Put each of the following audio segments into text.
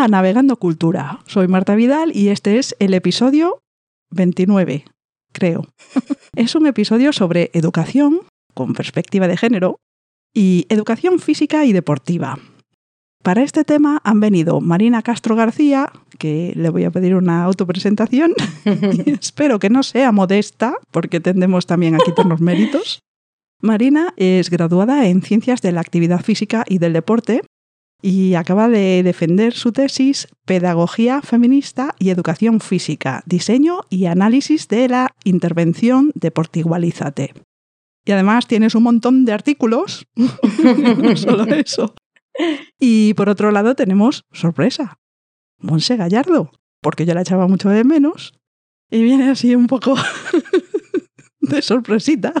a Navegando Cultura. Soy Marta Vidal y este es el episodio 29, creo. es un episodio sobre educación con perspectiva de género y educación física y deportiva. Para este tema han venido Marina Castro García, que le voy a pedir una autopresentación. Espero que no sea modesta, porque tendemos también a quitarnos méritos. Marina es graduada en Ciencias de la Actividad Física y del Deporte y acaba de defender su tesis Pedagogía Feminista y Educación Física, Diseño y Análisis de la Intervención Deportigualízate. Y además tienes un montón de artículos, no solo eso. Y por otro lado tenemos sorpresa, Monse Gallardo, porque yo la echaba mucho de menos y viene así un poco de sorpresita.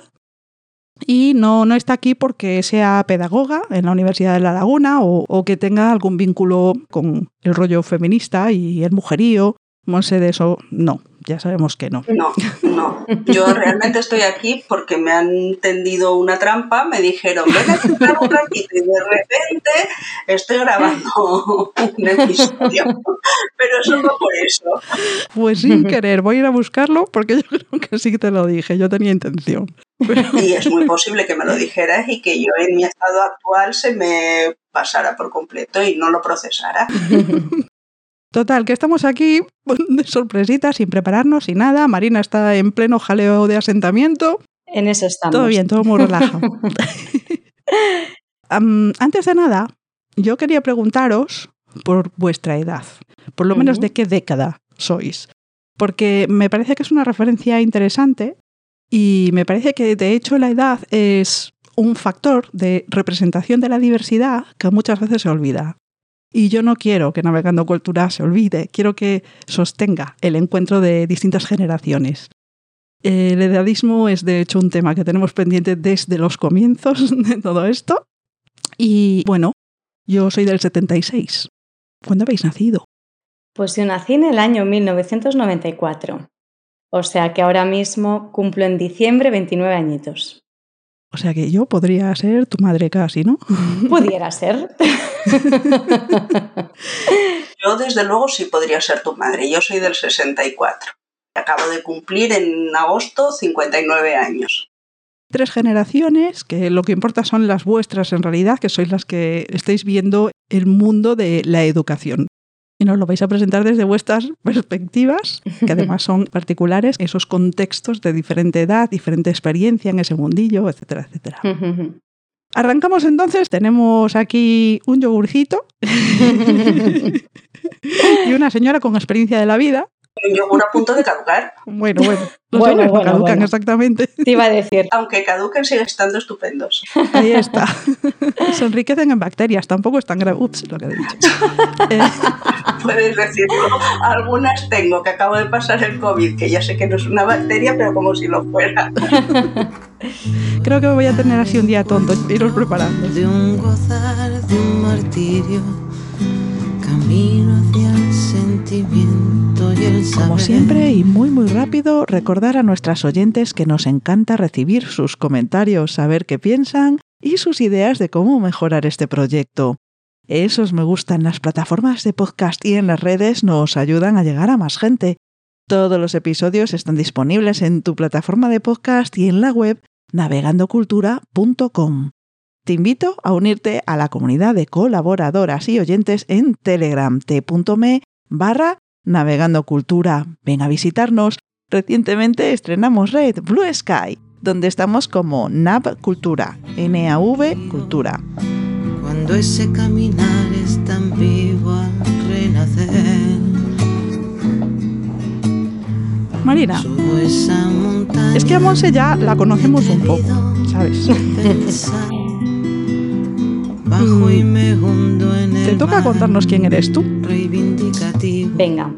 Y no, no está aquí porque sea pedagoga en la Universidad de La Laguna o, o que tenga algún vínculo con el rollo feminista y el mujerío. Monse de eso no ya sabemos que no. No, no. Yo realmente estoy aquí porque me han tendido una trampa, me dijeron, ven a estar un ratito y de repente estoy grabando un episodio. Pero eso no por eso. Pues sin querer, voy a ir a buscarlo porque yo creo que sí que te lo dije, yo tenía intención. Y es muy posible que me lo dijeras y que yo en mi estado actual se me pasara por completo y no lo procesara. Total, que estamos aquí de sorpresita, sin prepararnos y nada. Marina está en pleno jaleo de asentamiento. En eso estamos. Todo bien, todo muy relajado. antes de nada, yo quería preguntaros por vuestra edad, por lo menos de qué década sois, porque me parece que es una referencia interesante y me parece que de hecho la edad es un factor de representación de la diversidad que muchas veces se olvida. Y yo no quiero que Navegando Cultura se olvide, quiero que sostenga el encuentro de distintas generaciones. El edadismo es de hecho un tema que tenemos pendiente desde los comienzos de todo esto. Y bueno, yo soy del 76. ¿Cuándo habéis nacido? Pues yo nací en el año 1994. O sea que ahora mismo cumplo en diciembre 29 añitos. O sea que yo podría ser tu madre casi, ¿no? Pudiera ser. yo desde luego sí podría ser tu madre. Yo soy del 64. Acabo de cumplir en agosto 59 años. Tres generaciones, que lo que importa son las vuestras en realidad, que sois las que estáis viendo el mundo de la educación y nos lo vais a presentar desde vuestras perspectivas, que además son particulares, esos contextos de diferente edad, diferente experiencia en ese mundillo, etcétera, etcétera. Arrancamos entonces, tenemos aquí un yogurcito y una señora con experiencia de la vida un yogur a punto de caducar. Bueno, bueno. Los bueno, no caducan exactamente. Te iba a decir. Aunque caduquen, siguen estando estupendos. Ahí está. Se enriquecen en bacterias, tampoco están grave. Ups, lo que he dicho. Eh, Puedes decirlo. Algunas tengo, que acabo de pasar el COVID, que ya sé que no es una bacteria, pero como si lo fuera. Creo que voy a tener así un día tonto, iros preparando. De un gozar, de un martirio, camino hacia el sentimiento. Como siempre y muy muy rápido, recordar a nuestras oyentes que nos encanta recibir sus comentarios, saber qué piensan y sus ideas de cómo mejorar este proyecto. Esos me gustan las plataformas de podcast y en las redes nos ayudan a llegar a más gente. Todos los episodios están disponibles en tu plataforma de podcast y en la web navegandocultura.com. Te invito a unirte a la comunidad de colaboradoras y oyentes en Telegram t.me barra Navegando Cultura. Ven a visitarnos. Recientemente estrenamos Red Blue Sky, donde estamos como NAV Cultura, N-A-V Cultura. Cuando ese caminar es tan vivo al renacer. Marina, es que a Monse ya la conocemos un poco, ¿sabes? Te toca contarnos quién eres tú. Venga,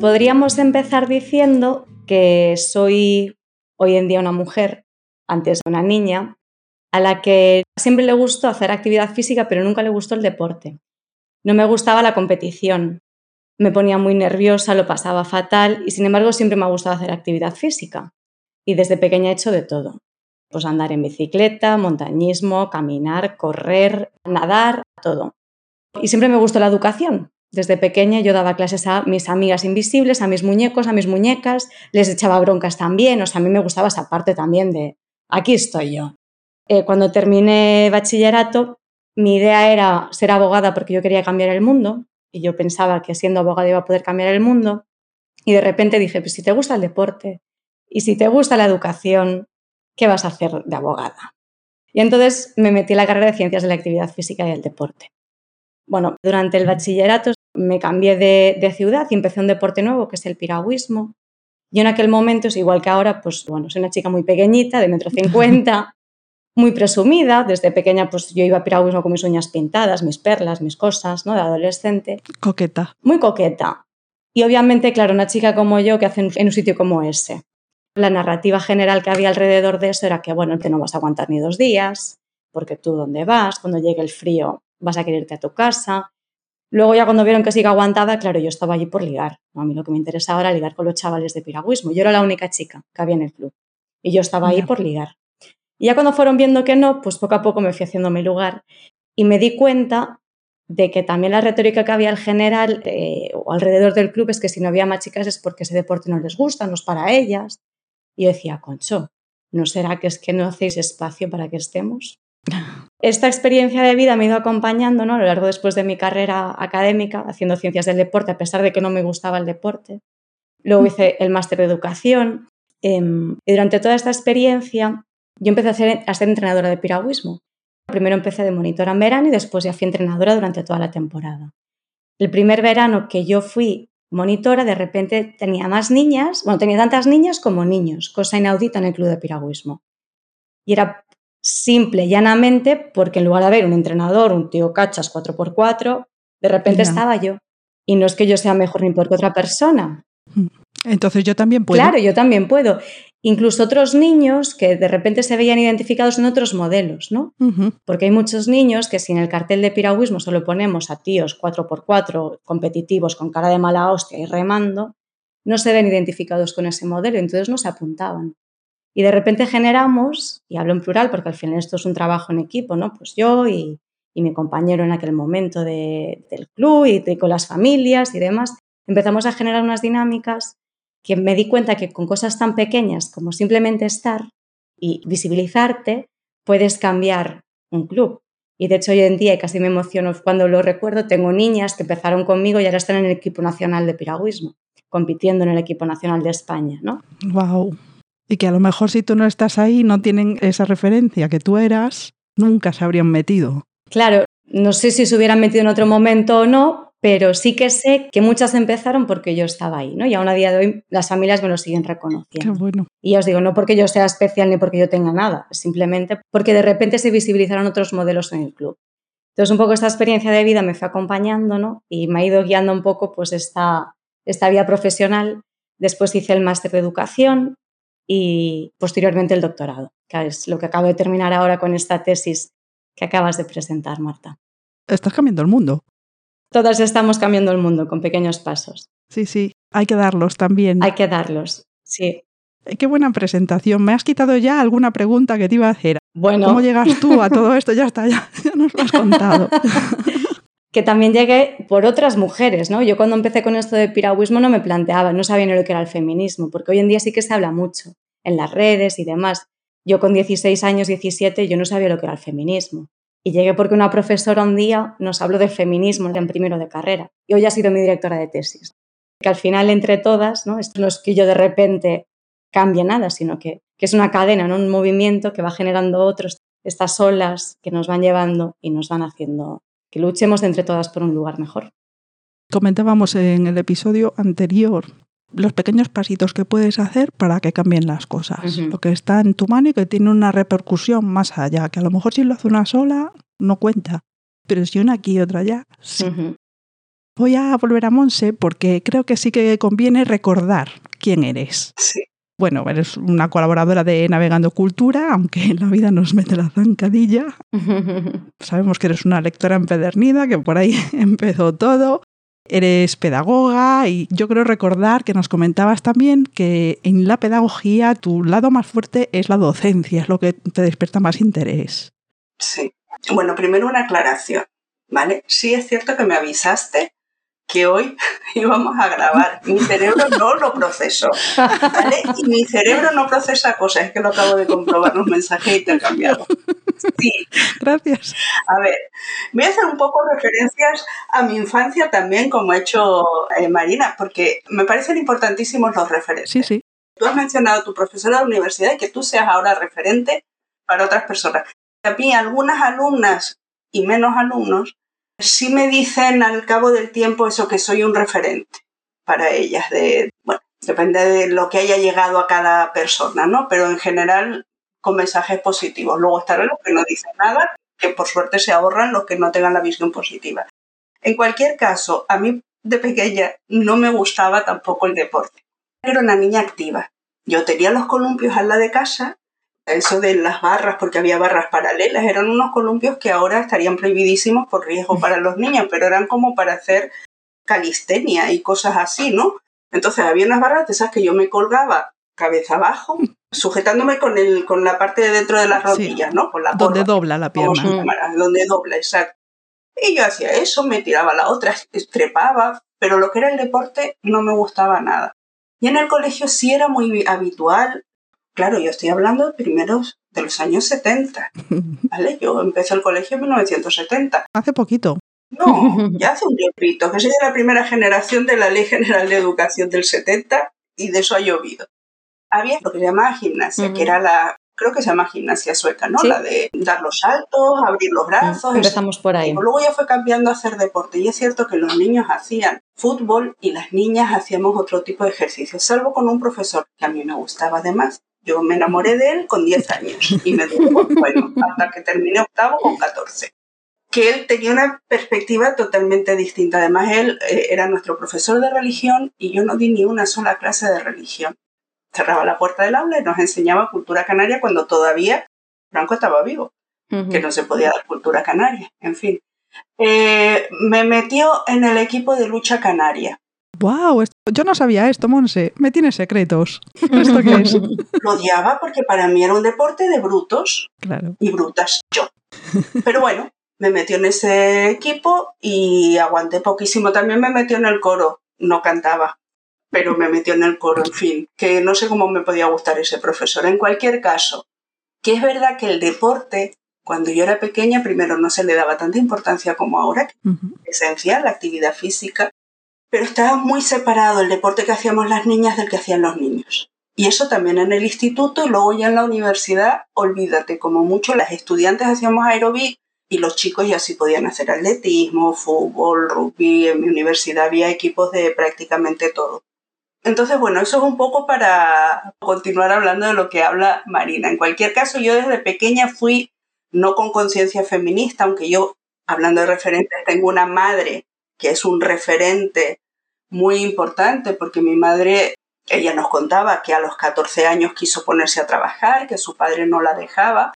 podríamos empezar diciendo que soy hoy en día una mujer, antes una niña, a la que siempre le gustó hacer actividad física, pero nunca le gustó el deporte. No me gustaba la competición, me ponía muy nerviosa, lo pasaba fatal y sin embargo siempre me ha gustado hacer actividad física. Y desde pequeña he hecho de todo. Pues andar en bicicleta, montañismo, caminar, correr, nadar, todo. Y siempre me gustó la educación. Desde pequeña yo daba clases a mis amigas invisibles, a mis muñecos, a mis muñecas, les echaba broncas también, o sea, a mí me gustaba esa parte también de, aquí estoy yo. Eh, cuando terminé bachillerato, mi idea era ser abogada porque yo quería cambiar el mundo y yo pensaba que siendo abogada iba a poder cambiar el mundo y de repente dije, pues si te gusta el deporte y si te gusta la educación, ¿qué vas a hacer de abogada? Y entonces me metí en la carrera de Ciencias de la Actividad Física y el Deporte. Bueno, durante el bachillerato me cambié de, ciudad y empecé un deporte nuevo que es el piragüismo. Y en aquel momento, es igual que ahora, pues bueno, soy una chica muy pequeñita, de metro cincuenta, muy presumida. Desde pequeña, pues yo iba a piragüismo con mis uñas pintadas, mis perlas, mis cosas, ¿no? De adolescente. Coqueta. Muy coqueta. Y obviamente, claro, una chica como yo que hace en un sitio como ese. La narrativa general que había alrededor de eso era que, bueno, te no vas a aguantar ni dos días, porque tú dónde vas, cuando llegue el frío vas a quererte a tu casa. Luego ya cuando vieron que siga aguantada, claro, yo estaba allí por ligar. A mí lo que me interesaba era ligar con los chavales de piragüismo. Yo era la única chica que había en el club. Y yo estaba ahí por ligar. Y ya cuando fueron viendo que no, pues poco a poco me fui haciendo mi lugar. Y me di cuenta de que también la retórica que había al general eh, o alrededor del club es que si no había más chicas es porque ese deporte no les gusta, no es para ellas. Y yo decía, concho, ¿no será que es que no hacéis espacio para que estemos? Esta experiencia de vida me ha ido acompañando ¿no? a lo largo después de mi carrera académica, haciendo ciencias del deporte, a pesar de que no me gustaba el deporte. Luego hice el máster de educación. Em, y durante toda esta experiencia, yo empecé a ser, a ser entrenadora de piragüismo. Primero empecé de monitora en verano y después ya fui entrenadora durante toda la temporada. El primer verano que yo fui monitora, de repente tenía más niñas, bueno, tenía tantas niñas como niños, cosa inaudita en el club de piragüismo. Y era simple, llanamente, porque en lugar de haber un entrenador, un tío cachas 4x4, de repente estaba yo. Y no es que yo sea mejor ni peor que otra persona. Entonces yo también puedo. Claro, yo también puedo. Incluso otros niños que de repente se veían identificados en otros modelos, ¿no? Porque hay muchos niños que si en el cartel de piragüismo solo ponemos a tíos 4x4 competitivos con cara de mala hostia y remando, no se ven identificados con ese modelo, entonces no se apuntaban. Y de repente generamos, y hablo en plural porque al final esto es un trabajo en equipo, ¿no? Pues yo y, mi compañero en aquel momento del club y con las familias y demás, empezamos a generar unas dinámicas que me di cuenta que con cosas tan pequeñas como simplemente estar y visibilizarte, puedes cambiar un club. Y de hecho hoy en día, y casi me emociono cuando lo recuerdo, tengo niñas que empezaron conmigo y ahora están en el equipo nacional de piragüismo, compitiendo en el equipo nacional de España, ¿no? Wow. Y que a lo mejor si tú no estás ahí, no tienen esa referencia que tú eras, nunca se habrían metido. Claro, no sé si se hubieran metido en otro momento o no, pero sí que sé que muchas empezaron porque yo estaba ahí, ¿no? Y aún a día de hoy las familias me lo siguen reconociendo. Qué bueno. Y os digo, no porque yo sea especial ni porque yo tenga nada, simplemente porque de repente se visibilizaron otros modelos en el club. Entonces, un poco esta experiencia de vida me fue acompañando, ¿no? Y me ha ido guiando un poco, pues, esta, esta vía profesional. Después hice el máster de educación y posteriormente el doctorado, que es lo que acabo de terminar ahora con esta tesis que acabas de presentar, Marta. Estás cambiando el mundo. Todas estamos cambiando el mundo con pequeños pasos. Sí, sí, hay que darlos también. Hay que darlos, sí. Eh, qué buena presentación. Me has quitado ya alguna pregunta que te iba a hacer. Bueno. ¿Cómo llegas tú a todo esto? Ya está, ya, ya nos lo has contado. que también llegué por otras mujeres, ¿no? Yo cuando empecé con esto de piragüismo no me planteaba, no sabía ni lo que era el feminismo, porque hoy en día sí que se habla mucho en las redes y demás. Yo con 16 años, 17, yo no sabía lo que era el feminismo. Y llegué porque una profesora un día nos habló del feminismo en primero de carrera. Y hoy ha sido mi directora de tesis. Que al final, entre todas, ¿no? esto no es que yo de repente cambie nada, sino que, que es una cadena, ¿no? un movimiento que va generando otros, estas olas que nos van llevando y nos van haciendo que luchemos entre todas por un lugar mejor. Comentábamos en el episodio anterior los pequeños pasitos que puedes hacer para que cambien las cosas, lo que está en tu mano y que tiene una repercusión más allá, que a lo mejor si lo hace una sola no cuenta, pero si una aquí y otra allá, sí. Voy a volver a Monse porque creo que sí que conviene recordar quién eres. Sí bueno, eres una colaboradora de Navegando Cultura, aunque en la vida nos mete la zancadilla. Sabemos que eres una lectora empedernida, que por ahí empezó todo. Eres pedagoga y yo creo recordar que nos comentabas también que en la pedagogía tu lado más fuerte es la docencia, es lo que te despierta más interés. Sí. Bueno, primero una aclaración, ¿vale? Sí es cierto que me avisaste que hoy íbamos a grabar. Mi cerebro no lo procesó. ¿vale? Y mi cerebro no procesa cosas, es que lo acabo de comprobar los mensajes intercambiados. Sí. Gracias. A ver, voy a hacer un poco referencias a mi infancia también, como ha hecho eh, Marina, porque me parecen importantísimos los referentes. Sí, sí. Tú has mencionado a tu profesora de la universidad y que tú seas ahora referente para otras personas. A mí, algunas alumnas y menos alumnos sí me dicen al cabo del tiempo eso que soy un referente para ellas. Bueno, depende de lo que haya llegado a cada persona, ¿no? Pero en general con mensajes positivos. Luego estarán los que no dicen nada, que por suerte se ahorran los que no tengan la visión positiva. En cualquier caso, a mí de pequeña no me gustaba tampoco el deporte. Era una niña activa. Yo tenía los columpios al lado de casa eso de las barras, porque había barras paralelas, eran unos columpios que ahora estarían prohibidísimos por riesgo para los niños, pero eran como para hacer calistenia y cosas así, ¿no? Entonces había unas barras de esas que yo me colgaba cabeza abajo, sujetándome con, el, con la parte de dentro de las rodillas, ¿no? Con la donde dobla la pierna. donde dobla, exacto. Y yo hacía eso, me tiraba la otra, trepaba, pero lo que era el deporte no me gustaba nada. Y en el colegio sí era muy habitual Claro, yo estoy hablando de primeros de los años 70, ¿vale? Yo empecé el colegio en 1970. Hace poquito. No, ya hace un tiempito, que soy de la primera generación de la Ley General de Educación del 70 y de eso ha llovido. Había lo que se llamaba gimnasia, que era la, creo que se llama gimnasia sueca, ¿no? La de dar los saltos, abrir los brazos. Empezamos por ahí. Luego ya fue cambiando a hacer deporte y es cierto que los niños hacían fútbol y las niñas hacíamos otro tipo de ejercicio, salvo con un profesor que a mí me gustaba además, yo me enamoré de él con 10 años y me duró, bueno, hasta que terminé octavo con 14. Que él tenía una perspectiva totalmente distinta. Además, él eh, era nuestro profesor de religión y yo no di ni una sola clase de religión. Cerraba la puerta del aula y nos enseñaba cultura canaria cuando todavía Franco estaba vivo, que no se podía dar cultura canaria, en fin. Eh, me metió en el equipo de lucha canaria ¡Wow! Yo no sabía esto, Monse. Me tiene secretos. ¿Esto qué es? Lo odiaba porque para mí era un deporte de brutos claro. y brutas yo. Pero bueno, me metió en ese equipo y aguanté poquísimo. También me metió en el coro. No cantaba, pero me metió en el coro, en fin. Que no sé cómo me podía gustar ese profesor. En cualquier caso, que es verdad que el deporte cuando yo era pequeña, primero no se le daba tanta importancia como ahora, que es esencial, la actividad física, pero estaba muy separado el deporte que hacíamos las niñas del que hacían los niños. Y eso también en el instituto y luego ya en la universidad, olvídate, como mucho las estudiantes hacíamos aeróbic y los chicos ya sí podían hacer atletismo, fútbol, rugby, en mi universidad había equipos de prácticamente todo. Entonces, bueno, eso es un poco para continuar hablando de lo que habla Marina. En cualquier caso, yo desde pequeña fui no con conciencia feminista, aunque yo, hablando de referentes, tengo una madre que es un referente muy importante porque mi madre, ella nos contaba que a los 14 años quiso ponerse a trabajar, que su padre no la dejaba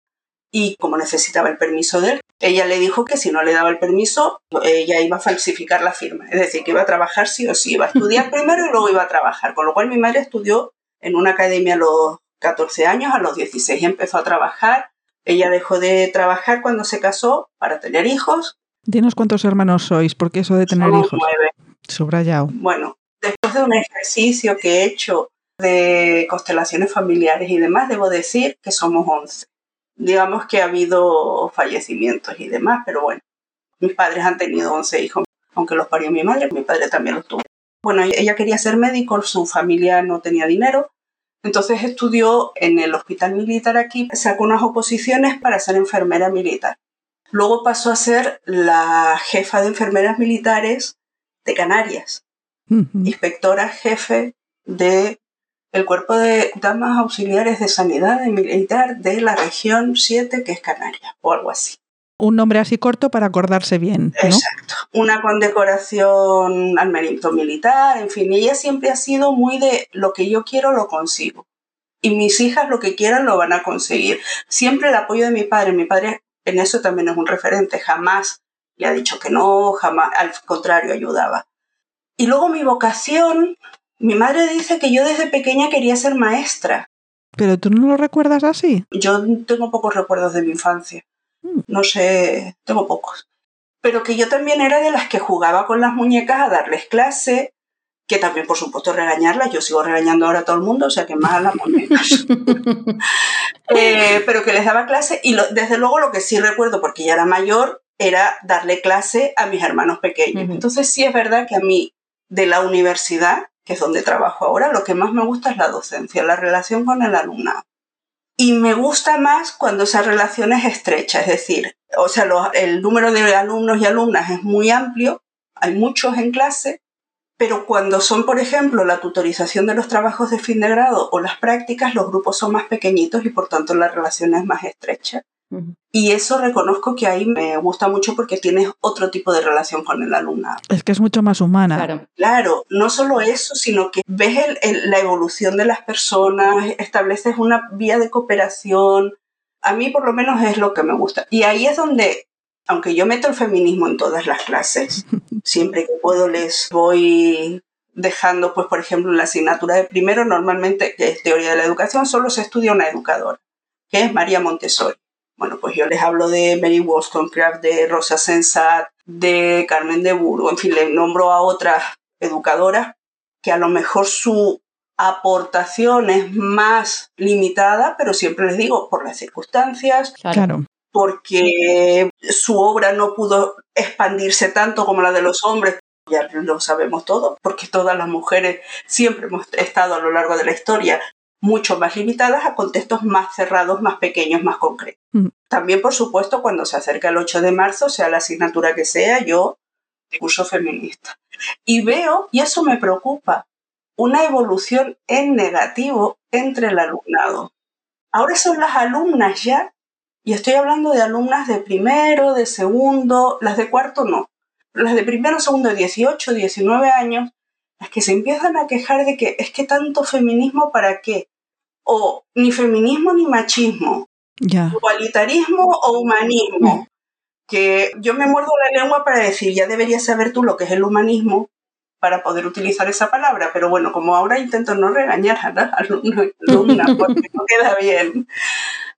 y como necesitaba el permiso de él, ella le dijo que si no le daba el permiso, ella iba a falsificar la firma, es decir, que iba a trabajar sí o sí, iba a estudiar primero y luego iba a trabajar, con lo cual mi madre estudió en una academia a los 14 años, a los 16 empezó a trabajar, ella dejó de trabajar cuando se casó para tener hijos Dinos cuántos hermanos sois, porque eso de tener hijos. Nueve. Subrayado. Bueno, después de un ejercicio que he hecho de constelaciones familiares y demás, debo decir que somos once. Digamos que ha habido fallecimientos y demás, pero bueno, mis padres han tenido once hijos, aunque los parió mi madre, mi padre también los tuvo. Bueno, ella quería ser médico, su familia no tenía dinero, entonces estudió en el hospital militar aquí, sacó unas oposiciones para ser enfermera militar. Luego pasó a ser la jefa de enfermeras militares de Canarias, inspectora jefe de el cuerpo de damas auxiliares de sanidad militar de la región 7, que es Canarias, o algo así. Un nombre así corto para acordarse bien. Exacto. Una condecoración al mérito militar, en fin, ella siempre ha sido muy de lo que yo quiero lo consigo. Y mis hijas lo que quieran lo van a conseguir. Siempre el apoyo de mi padre. Mi padre en eso también es un referente, jamás le ha dicho que no, jamás, al contrario, ayudaba. Y luego mi vocación, mi madre dice que yo desde pequeña quería ser maestra. ¿Pero tú no lo recuerdas así? Yo tengo pocos recuerdos de mi infancia. Mm. No sé, tengo pocos. pero que yo también era de las que jugaba con las muñecas a darles clase, que también por supuesto regañarlas, yo sigo regañando ahora a todo el mundo, o sea que más a las muñecas. Eh, pero que les daba clase y desde luego lo que sí recuerdo, porque ya era mayor, era darle clase a mis hermanos pequeños. Entonces sí es verdad que a mí de la universidad, que es donde trabajo ahora, lo que más me gusta es la docencia, la relación con el alumnado. Y me gusta más cuando esa relación es estrecha, es decir, o sea, el número de alumnos y alumnas es muy amplio, hay muchos en clase, pero cuando son, por ejemplo, la tutorización de los trabajos de fin de grado o las prácticas, los grupos son más pequeñitos y por tanto la relación es más estrecha. Y eso reconozco que ahí me gusta mucho porque tienes otro tipo de relación con el alumnado. Es que es mucho más humana. Claro, claro no solo eso, sino que ves la evolución de las personas, estableces una vía de cooperación. A mí por lo menos es lo que me gusta. Y ahí es donde, aunque yo meto el feminismo en todas las clases, siempre que puedo les voy dejando, pues por ejemplo, en la asignatura de primero, normalmente, que es teoría de la educación, solo se estudia una educadora, que es María Montessori. Bueno, pues yo les hablo de Mary Wollstonecraft, de Rosa Sensat, de Carmen de Burgo, en fin, le nombro a otras educadoras que a lo mejor su aportación es más limitada, pero siempre les digo, por las circunstancias, claro. Porque su obra no pudo expandirse tanto como la de los hombres, ya lo sabemos todo, porque todas las mujeres siempre hemos estado a lo largo de la historia mucho más limitadas a contextos más cerrados, más pequeños, más concretos. Mm. También, por supuesto, cuando se acerca el 8 de marzo, sea la asignatura que sea, yo curso feminista. Y veo, y eso me preocupa, una evolución en negativo entre el alumnado. Ahora son las alumnas ya, y estoy hablando de alumnas de primero, de segundo, las de cuarto no. Las de primero, segundo, de 18, 19 años, las que se empiezan a quejar de que es que tanto feminismo para qué o ni feminismo ni machismo, igualitarismo o humanismo. Mm. Que yo me muerdo la lengua para decir, ya deberías saber tú lo que es el humanismo para poder utilizar esa palabra, pero bueno, como ahora intento no regañar a las alumnas porque no queda bien,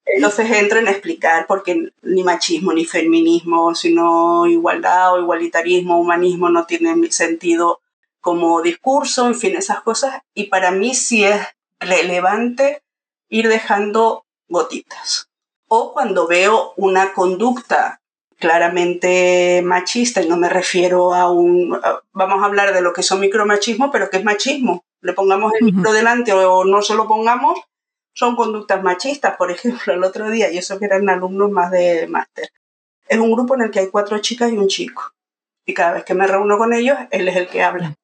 entonces entro en explicar porque ni machismo ni feminismo, sino igualdad o igualitarismo, humanismo no tienen sentido como discurso, en fin, esas cosas. Y para mí sí es relevante ir dejando gotitas. O cuando veo una conducta claramente machista, y no me refiero a un, vamos a hablar de lo que son micromachismo, pero que es machismo. Le pongamos el micro delante o no se lo pongamos, son conductas machistas. Por ejemplo, el otro día, y eso que eran alumnos más de máster, es un grupo en el que hay cuatro chicas y un chico. Y cada vez que me reúno con ellos, él es el que habla.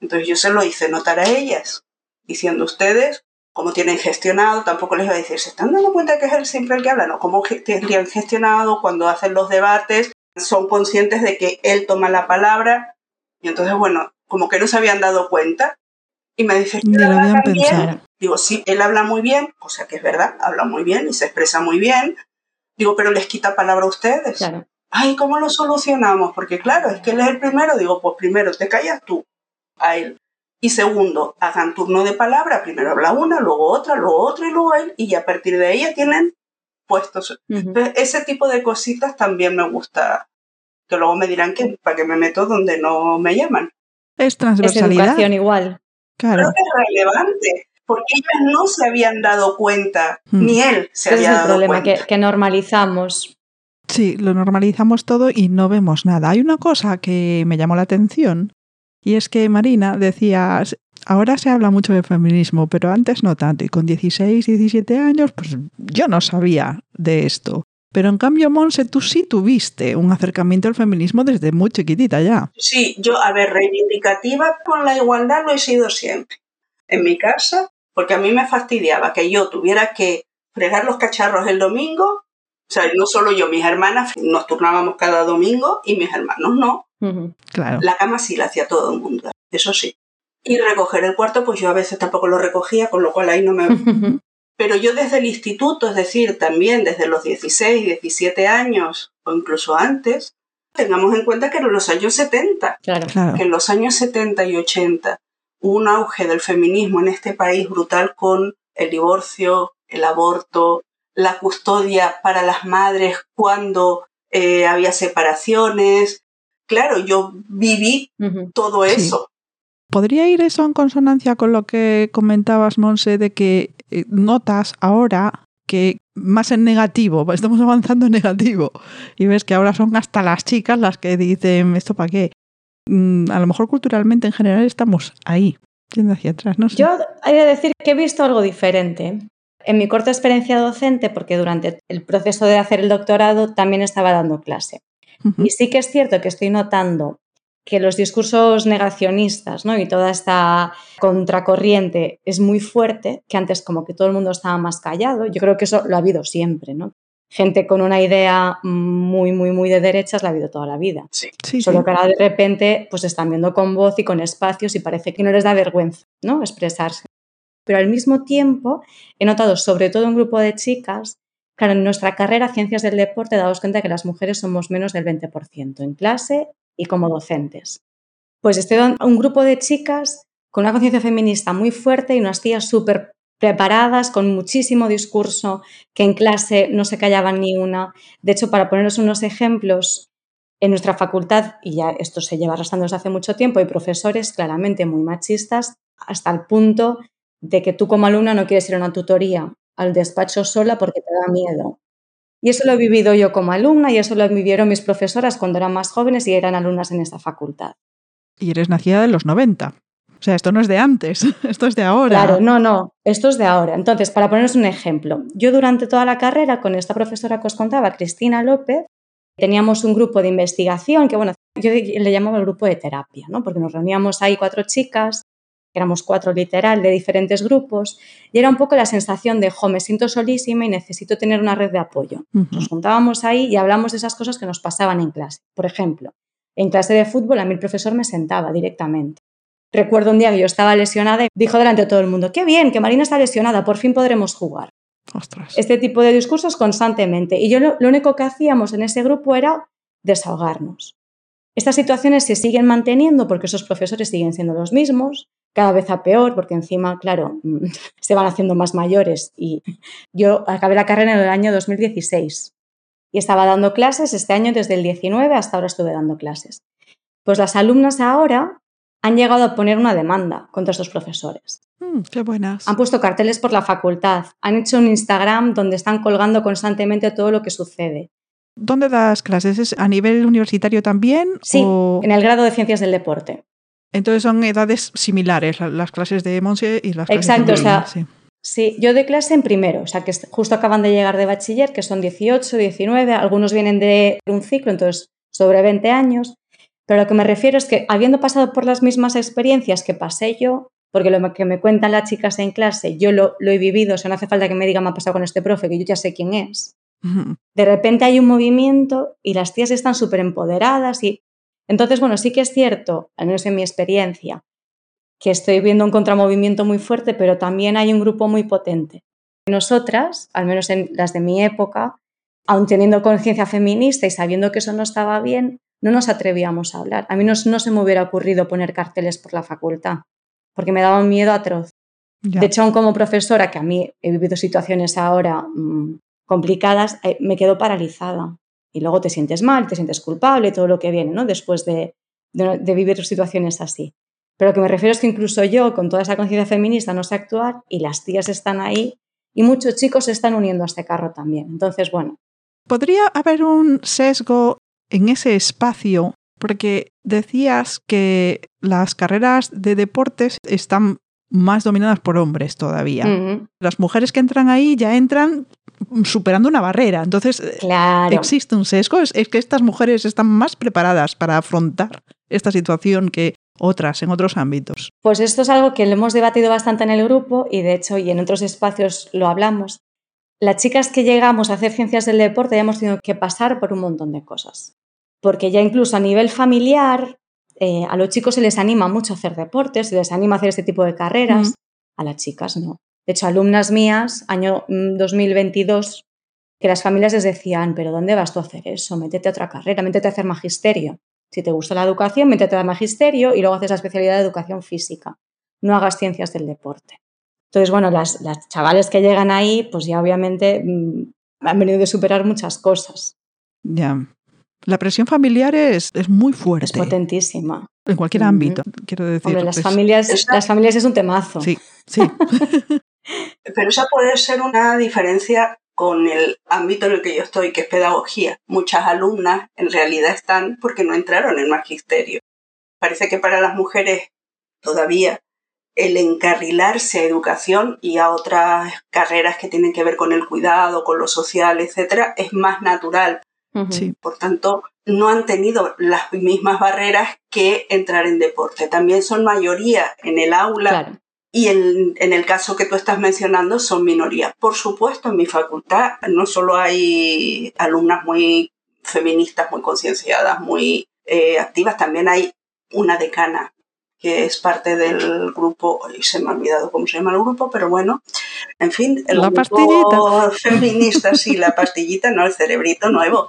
Entonces yo se lo hice notar a ellas diciendo ustedes cómo tienen gestionado, tampoco les voy a decir, ¿se están dando cuenta que es él siempre el que habla? No, cómo tendrían gestionado cuando hacen los debates, son conscientes de que él toma la palabra y entonces, bueno, como que no se habían dado cuenta. Y me dice, ¿qué habían pensado. Digo, sí, él habla muy bien, o sea que es verdad, habla muy bien y se expresa muy bien. Digo, pero les quita palabra a ustedes. Claro. Ay, ¿cómo lo solucionamos? Porque claro, es que él es el primero. Digo, pues primero te callas tú a él. Y segundo, hagan turno de palabra, primero habla una, luego otra, luego otra y luego él, y a partir de ahí ya tienen puestos. ese tipo de cositas también me gusta, que luego me dirán que para que me meto donde no me llaman. Es transversalidad. Es educación igual. Claro. Creo que es relevante, porque ellos no se habían dado cuenta, hmm. ni él se había dado cuenta. es el problema, que normalizamos. Sí, lo normalizamos todo y no vemos nada. Hay una cosa que me llamó la atención y es que Marina decía, ahora se habla mucho de feminismo, pero antes no tanto. Y con 16, 17 años, pues yo no sabía de esto. Pero en cambio, Monse, tú sí tuviste un acercamiento al feminismo desde muy chiquitita ya. Sí, yo, a ver, reivindicativa con la igualdad lo he sido siempre. En mi casa, porque a mí me fastidiaba que yo tuviera que fregar los cacharros el domingo. O sea, no solo yo, mis hermanas nos turnábamos cada domingo y mis hermanos no. Claro. La cama sí la hacía todo el mundo, eso sí. Y recoger el cuarto, pues yo a veces tampoco lo recogía, con lo cual ahí no me... Pero yo desde el instituto, es decir, también desde los 16, 17 años o incluso antes, tengamos en cuenta que en los años 70, claro. que en los años 70 y 80 hubo un auge del feminismo en este país brutal con el divorcio, el aborto, la custodia para las madres cuando eh, había separaciones, claro, yo viví todo eso. ¿Podría ir eso en consonancia con lo que comentabas, Monse, de que eh, notas ahora que más en negativo, estamos avanzando en negativo, y ves que ahora son hasta las chicas las que dicen, ¿esto para qué? Mm, a lo mejor culturalmente en general estamos ahí, yendo hacia atrás, no sé. Yo hay que decir que he visto algo diferente. En mi corta experiencia docente, porque durante el proceso de hacer el doctorado también estaba dando clase. Y sí que es cierto que estoy notando que los discursos negacionistas ¿no? y toda esta contracorriente es muy fuerte, que antes como que todo el mundo estaba más callado. Yo creo que eso lo ha habido siempre, ¿no? Gente con una idea muy, muy, muy de derechas la ha habido toda la vida. Sí. Solo que ahora de repente pues están viendo con voz y con espacios y parece que no les da vergüenza ¿no? expresarse. Pero al mismo tiempo he notado, sobre todo un grupo de chicas, claro, en nuestra carrera Ciencias del Deporte, damos cuenta que las mujeres somos menos del 20% en clase y como docentes. Pues estoy en un grupo de chicas con una conciencia feminista muy fuerte y unas tías súper preparadas, con muchísimo discurso, que en clase no se callaban ni una. De hecho, para poneros unos ejemplos, en nuestra facultad, y ya esto se lleva arrastrando desde hace mucho tiempo, hay profesores claramente muy machistas, hasta el punto de que tú como alumna no quieres ir a una tutoría al despacho sola porque te da miedo. Y eso lo he vivido yo como alumna y eso lo vivieron mis profesoras cuando eran más jóvenes y eran alumnas en esta facultad. Y eres nacida de los 90. O sea, esto no es de antes, esto es de ahora. Claro, no, no, esto es de ahora. Entonces, para poneros un ejemplo, yo durante toda la carrera con esta profesora que os contaba, Cristina López, teníamos un grupo de investigación que, bueno, yo le llamaba el grupo de terapia, ¿no? Porque nos reuníamos ahí cuatro chicas éramos cuatro literal, de diferentes grupos, y era un poco la sensación de, jo, me siento solísima y necesito tener una red de apoyo. Nos juntábamos ahí y hablamos de esas cosas que nos pasaban en clase. Por ejemplo, en clase de fútbol a mí el profesor me sentaba directamente. Recuerdo un día que yo estaba lesionada y dijo delante de todo el mundo, qué bien, que Marina está lesionada, por fin podremos jugar. Este tipo de discursos constantemente. Y yo lo, lo único que hacíamos en ese grupo era desahogarnos. Estas situaciones se siguen manteniendo porque esos profesores siguen siendo los mismos, cada vez a peor, porque encima, claro, se van haciendo más mayores. Y yo acabé la carrera en el año 2016 y estaba dando clases este año desde el 19 hasta ahora estuve dando clases. Pues las alumnas ahora han llegado a poner una demanda contra estos profesores. Mm, qué buenas. Han puesto carteles por la facultad, han hecho un Instagram donde están colgando constantemente todo lo que sucede. ¿Dónde das clases? ¿Es a nivel universitario también? Sí, en el grado de Ciencias del Deporte. Entonces son edades similares, las clases de Monse y las clases Exacto, de o sea, sí. yo de clase en primero, o sea, que justo acaban de llegar de bachiller, que son 18, 19, algunos vienen de un ciclo, entonces sobre 20 años, pero lo que me refiero es que habiendo pasado por las mismas experiencias que pasé yo, porque lo que me cuentan las chicas en clase, yo lo, lo he vivido, o sea, no hace falta que me digan me ha pasado con este profe, que yo ya sé quién es. De repente hay un movimiento y las tías están súper empoderadas y entonces, bueno, sí que es cierto, al menos en mi experiencia, que estoy viendo un contramovimiento muy fuerte, pero también hay un grupo muy potente. Nosotras, al menos en las de mi época, aun teniendo conciencia feminista y sabiendo que eso no estaba bien, no nos atrevíamos a hablar. A mí no, se me hubiera ocurrido poner carteles por la facultad, porque me daba un miedo atroz. De hecho, aún como profesora, que a mí he vivido situaciones ahora mm, complicadas, eh, me quedo paralizada y luego te sientes mal, te sientes culpable, todo lo que viene, ¿no? Después de, de, vivir situaciones así. Pero lo que me refiero es que incluso yo, con toda esa conciencia feminista, no sé actuar y las tías están ahí y muchos chicos se están uniendo a este carro también. Entonces, bueno. ¿Podría haber un sesgo en ese espacio? Porque decías que las carreras de deportes están más dominadas por hombres todavía. Las mujeres que entran ahí ya entran superando una barrera. Entonces, eh, existe un sesgo. Es, que estas mujeres están más preparadas para afrontar esta situación que otras en otros ámbitos. Pues esto es algo que lo hemos debatido bastante en el grupo y de hecho y en otros espacios lo hablamos. Las chicas que llegamos a hacer ciencias del deporte ya hemos tenido que pasar por un montón de cosas. Porque ya incluso a nivel familiar, eh, a los chicos se les anima mucho a hacer deportes, se les anima a hacer este tipo de carreras, a las chicas no. De hecho, alumnas mías, año 2022, mm, que las familias les decían, pero ¿dónde vas tú a hacer eso? Métete a otra carrera, métete a hacer magisterio. Si te gusta la educación, métete a magisterio y luego haces la especialidad de educación física. No hagas ciencias del deporte. Entonces, bueno, las, chavales que llegan ahí, pues ya obviamente mm, han venido de superar muchas cosas. Ya. La presión familiar es, es muy fuerte. Es potentísima. En cualquier ámbito, quiero decir. Hombre, las, familias, las familias es un temazo. Sí, sí. Pero esa puede ser una diferencia con el ámbito en el que yo estoy, que es pedagogía. Muchas alumnas en realidad están porque no entraron en magisterio. Parece que para las mujeres todavía el encarrilarse a educación y a otras carreras que tienen que ver con el cuidado, con lo social, etcétera, es más natural. Por tanto, no han tenido las mismas barreras que entrar en deporte. También son mayoría en el aula y en, en, el caso que tú estás mencionando son minoría. Por supuesto, en mi facultad no solo hay alumnas muy feministas, muy concienciadas, muy eh, activas, también hay una decana que es parte del grupo, y se me ha olvidado cómo se llama el grupo, pero bueno, en fin, el la grupo feminista, sí, la pastillita, no, el cerebrito nuevo.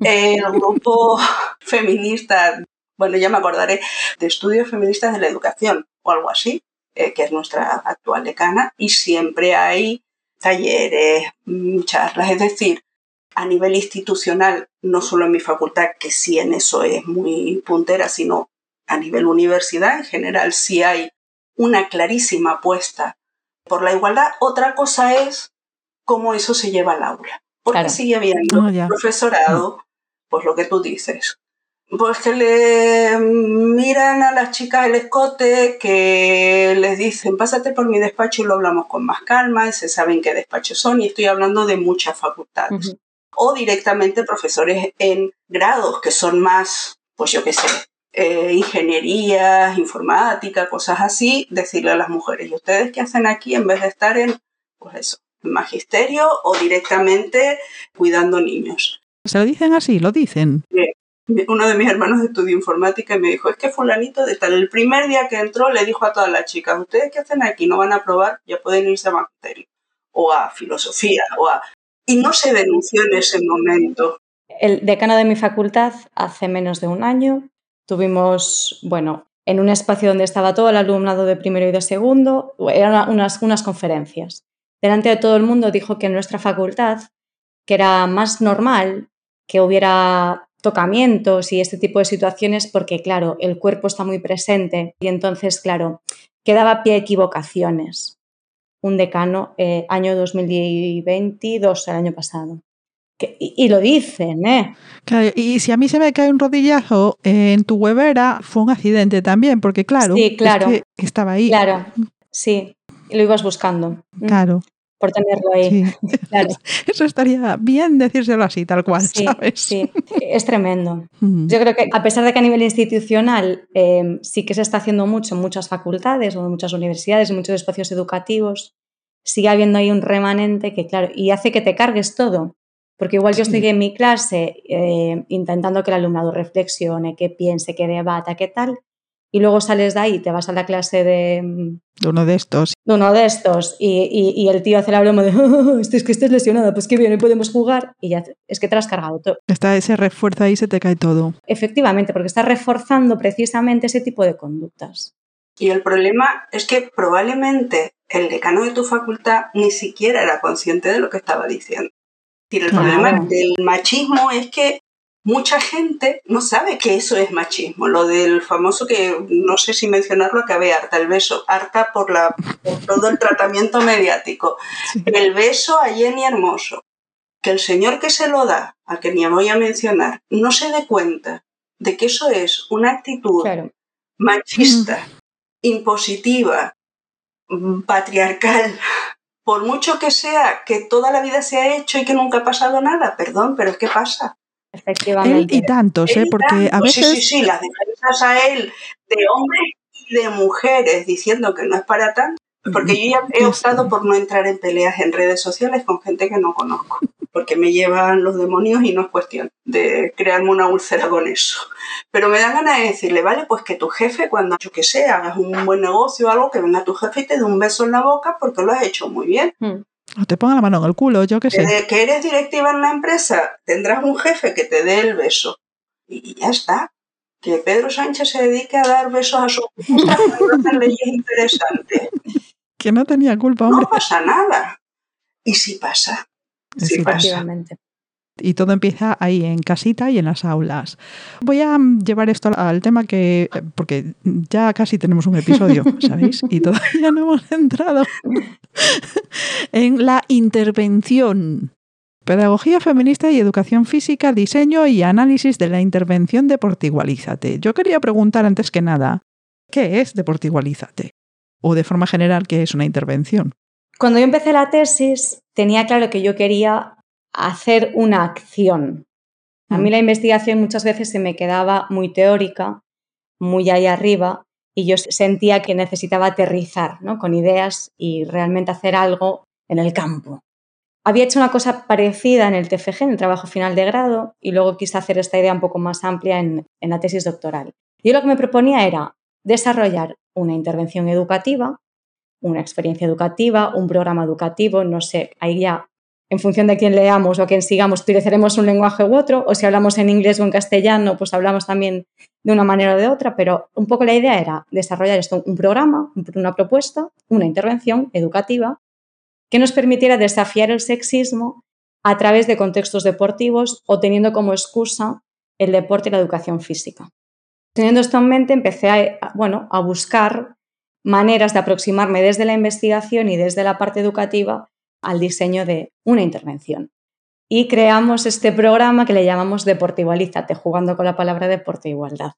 El grupo feminista, bueno, ya me acordaré, de estudios feministas de la educación o algo así, eh, que es nuestra actual decana, y siempre hay talleres, mm, charlas, es decir, a nivel institucional, no solo en mi facultad, que sí en eso es muy puntera, sino a nivel universidad en general sí hay una clarísima apuesta por la igualdad. Otra cosa es cómo eso se lleva al aula. Porque sigue habiendo profesorado, pues lo que tú dices. Pues que le miran a las chicas el escote, que les dicen, pásate por mi despacho y lo hablamos con más calma, y se saben qué despachos son, y estoy hablando de muchas facultades. O directamente profesores en grados que son más, pues yo qué sé, eh, ingeniería, informática, cosas así, decirle a las mujeres, ¿y ustedes qué hacen aquí en vez de estar en, pues eso, en magisterio o directamente cuidando niños? ¿Se lo dicen así? ¿Lo dicen? Uno de mis hermanos estudió informática y me dijo, es que fulanito de tal, el primer día que entró le dijo a todas las chicas, ¿ustedes qué hacen aquí? No van a probar, ya pueden irse a magisterio o a filosofía o a... Y no se denunció en ese momento. El decano de mi facultad hace menos de un año Tuvimos, bueno, en un espacio donde estaba todo el alumnado de primero y de segundo, eran unas, unas conferencias. Delante de todo el mundo dijo que en nuestra facultad, que era más normal que hubiera tocamientos y este tipo de situaciones porque, claro, el cuerpo está muy presente y entonces, claro, quedaba pie a equivocaciones. Un decano, eh, año 2022, el año pasado y, lo dicen, ¿eh? y si a mí se me cae un rodillazo en tu huevera, fue un accidente también, porque claro, claro. estaba ahí. Claro, sí, lo ibas buscando. Mm. Claro. Por tenerlo ahí. Eso estaría bien decírselo así, tal cual, sí, ¿sabes? Sí, es tremendo. Yo creo que a pesar de que a nivel institucional em, sí que se está haciendo mucho en muchas facultades o en muchas universidades, en muchos espacios educativos, sigue habiendo ahí un remanente que, claro, y hace que te cargues todo. Porque igual yo estoy en mi clase eh, intentando que el alumnado reflexione, que piense, que debata, qué tal, y luego sales de ahí y te vas a la clase de... Mm, de uno de estos. De uno de estos, y, el tío hace la broma de, oh, es que estás lesionada, pues qué bien, hoy podemos jugar, y ya es que te has cargado todo. Está ese refuerzo ahí, se te cae todo. Efectivamente, porque estás reforzando precisamente ese tipo de conductas. Y el problema es que probablemente el decano de tu facultad ni siquiera era consciente de lo que estaba diciendo el problema del machismo es que mucha gente no sabe que eso es machismo. Lo del famoso que no sé si mencionarlo, acabé harta, el beso, harta por, la, todo el tratamiento mediático. El beso a Jenny Hermoso. Que el señor que se lo da, al que ni voy a mencionar, no se dé cuenta de que eso es una actitud machista, impositiva, patriarcal, por mucho que sea que toda la vida se ha hecho y que nunca ha pasado nada, perdón, pero ¿qué pasa? Efectivamente. Él y tantos, ¿eh? Porque a veces... Sí, sí, sí, las defensas a él de hombres y de mujeres diciendo que no es para tanto. Porque yo ya he optado por no entrar en peleas en redes sociales con gente que no conozco porque me llevan los demonios y no es cuestión de crearme una úlcera con eso. Pero me da ganas de decirle, vale, pues que tu jefe, cuando yo que sé, hagas un buen negocio o algo, que venga tu jefe y te dé un beso en la boca porque lo has hecho muy bien. O te ponga la mano en el culo, yo que sé. Que eres directiva en la empresa, tendrás un jefe que te dé el beso. Y ya está. Que Pedro Sánchez se dedique a dar besos a sus leyes interesantes. Que no tenía culpa, hombre. No pasa nada. ¿Y si pasa? Sí, Efectivamente. Y todo empieza ahí en casita y en las aulas. Voy a llevar esto al tema que, porque ya casi tenemos un episodio, ¿sabéis? Y todavía no hemos entrado en la intervención. Pedagogía feminista y educación física, diseño y análisis de la intervención Deportigualízate. Yo quería preguntar antes que nada, ¿qué es Deportigualízate? O de forma general, ¿qué es una intervención? Cuando yo empecé la tesis, tenía claro que yo quería hacer una acción. A mí mm. la investigación muchas veces se me quedaba muy teórica, muy ahí arriba, y yo sentía que necesitaba aterrizar ¿no? con ideas y realmente hacer algo en el campo. Había hecho una cosa parecida en el TFG, en el trabajo final de grado, y luego quise hacer esta idea un poco más amplia en, en la tesis doctoral. Yo lo que me proponía era desarrollar una intervención educativa, una experiencia educativa, un programa educativo, no sé, ahí ya en función de quién leamos o quién sigamos, utilizaremos un lenguaje u otro, o si hablamos en inglés o en castellano, pues hablamos también de una manera o de otra, pero un poco la idea era desarrollar esto, un programa, una propuesta, una intervención educativa que nos permitiera desafiar el sexismo a través de contextos deportivos o teniendo como excusa el deporte y la educación física. Teniendo esto en mente, empecé bueno, a buscar maneras de aproximarme desde la investigación y desde la parte educativa al diseño de una intervención. Y creamos este programa que le llamamos Deportigualízate, jugando con la palabra deporte e igualdad.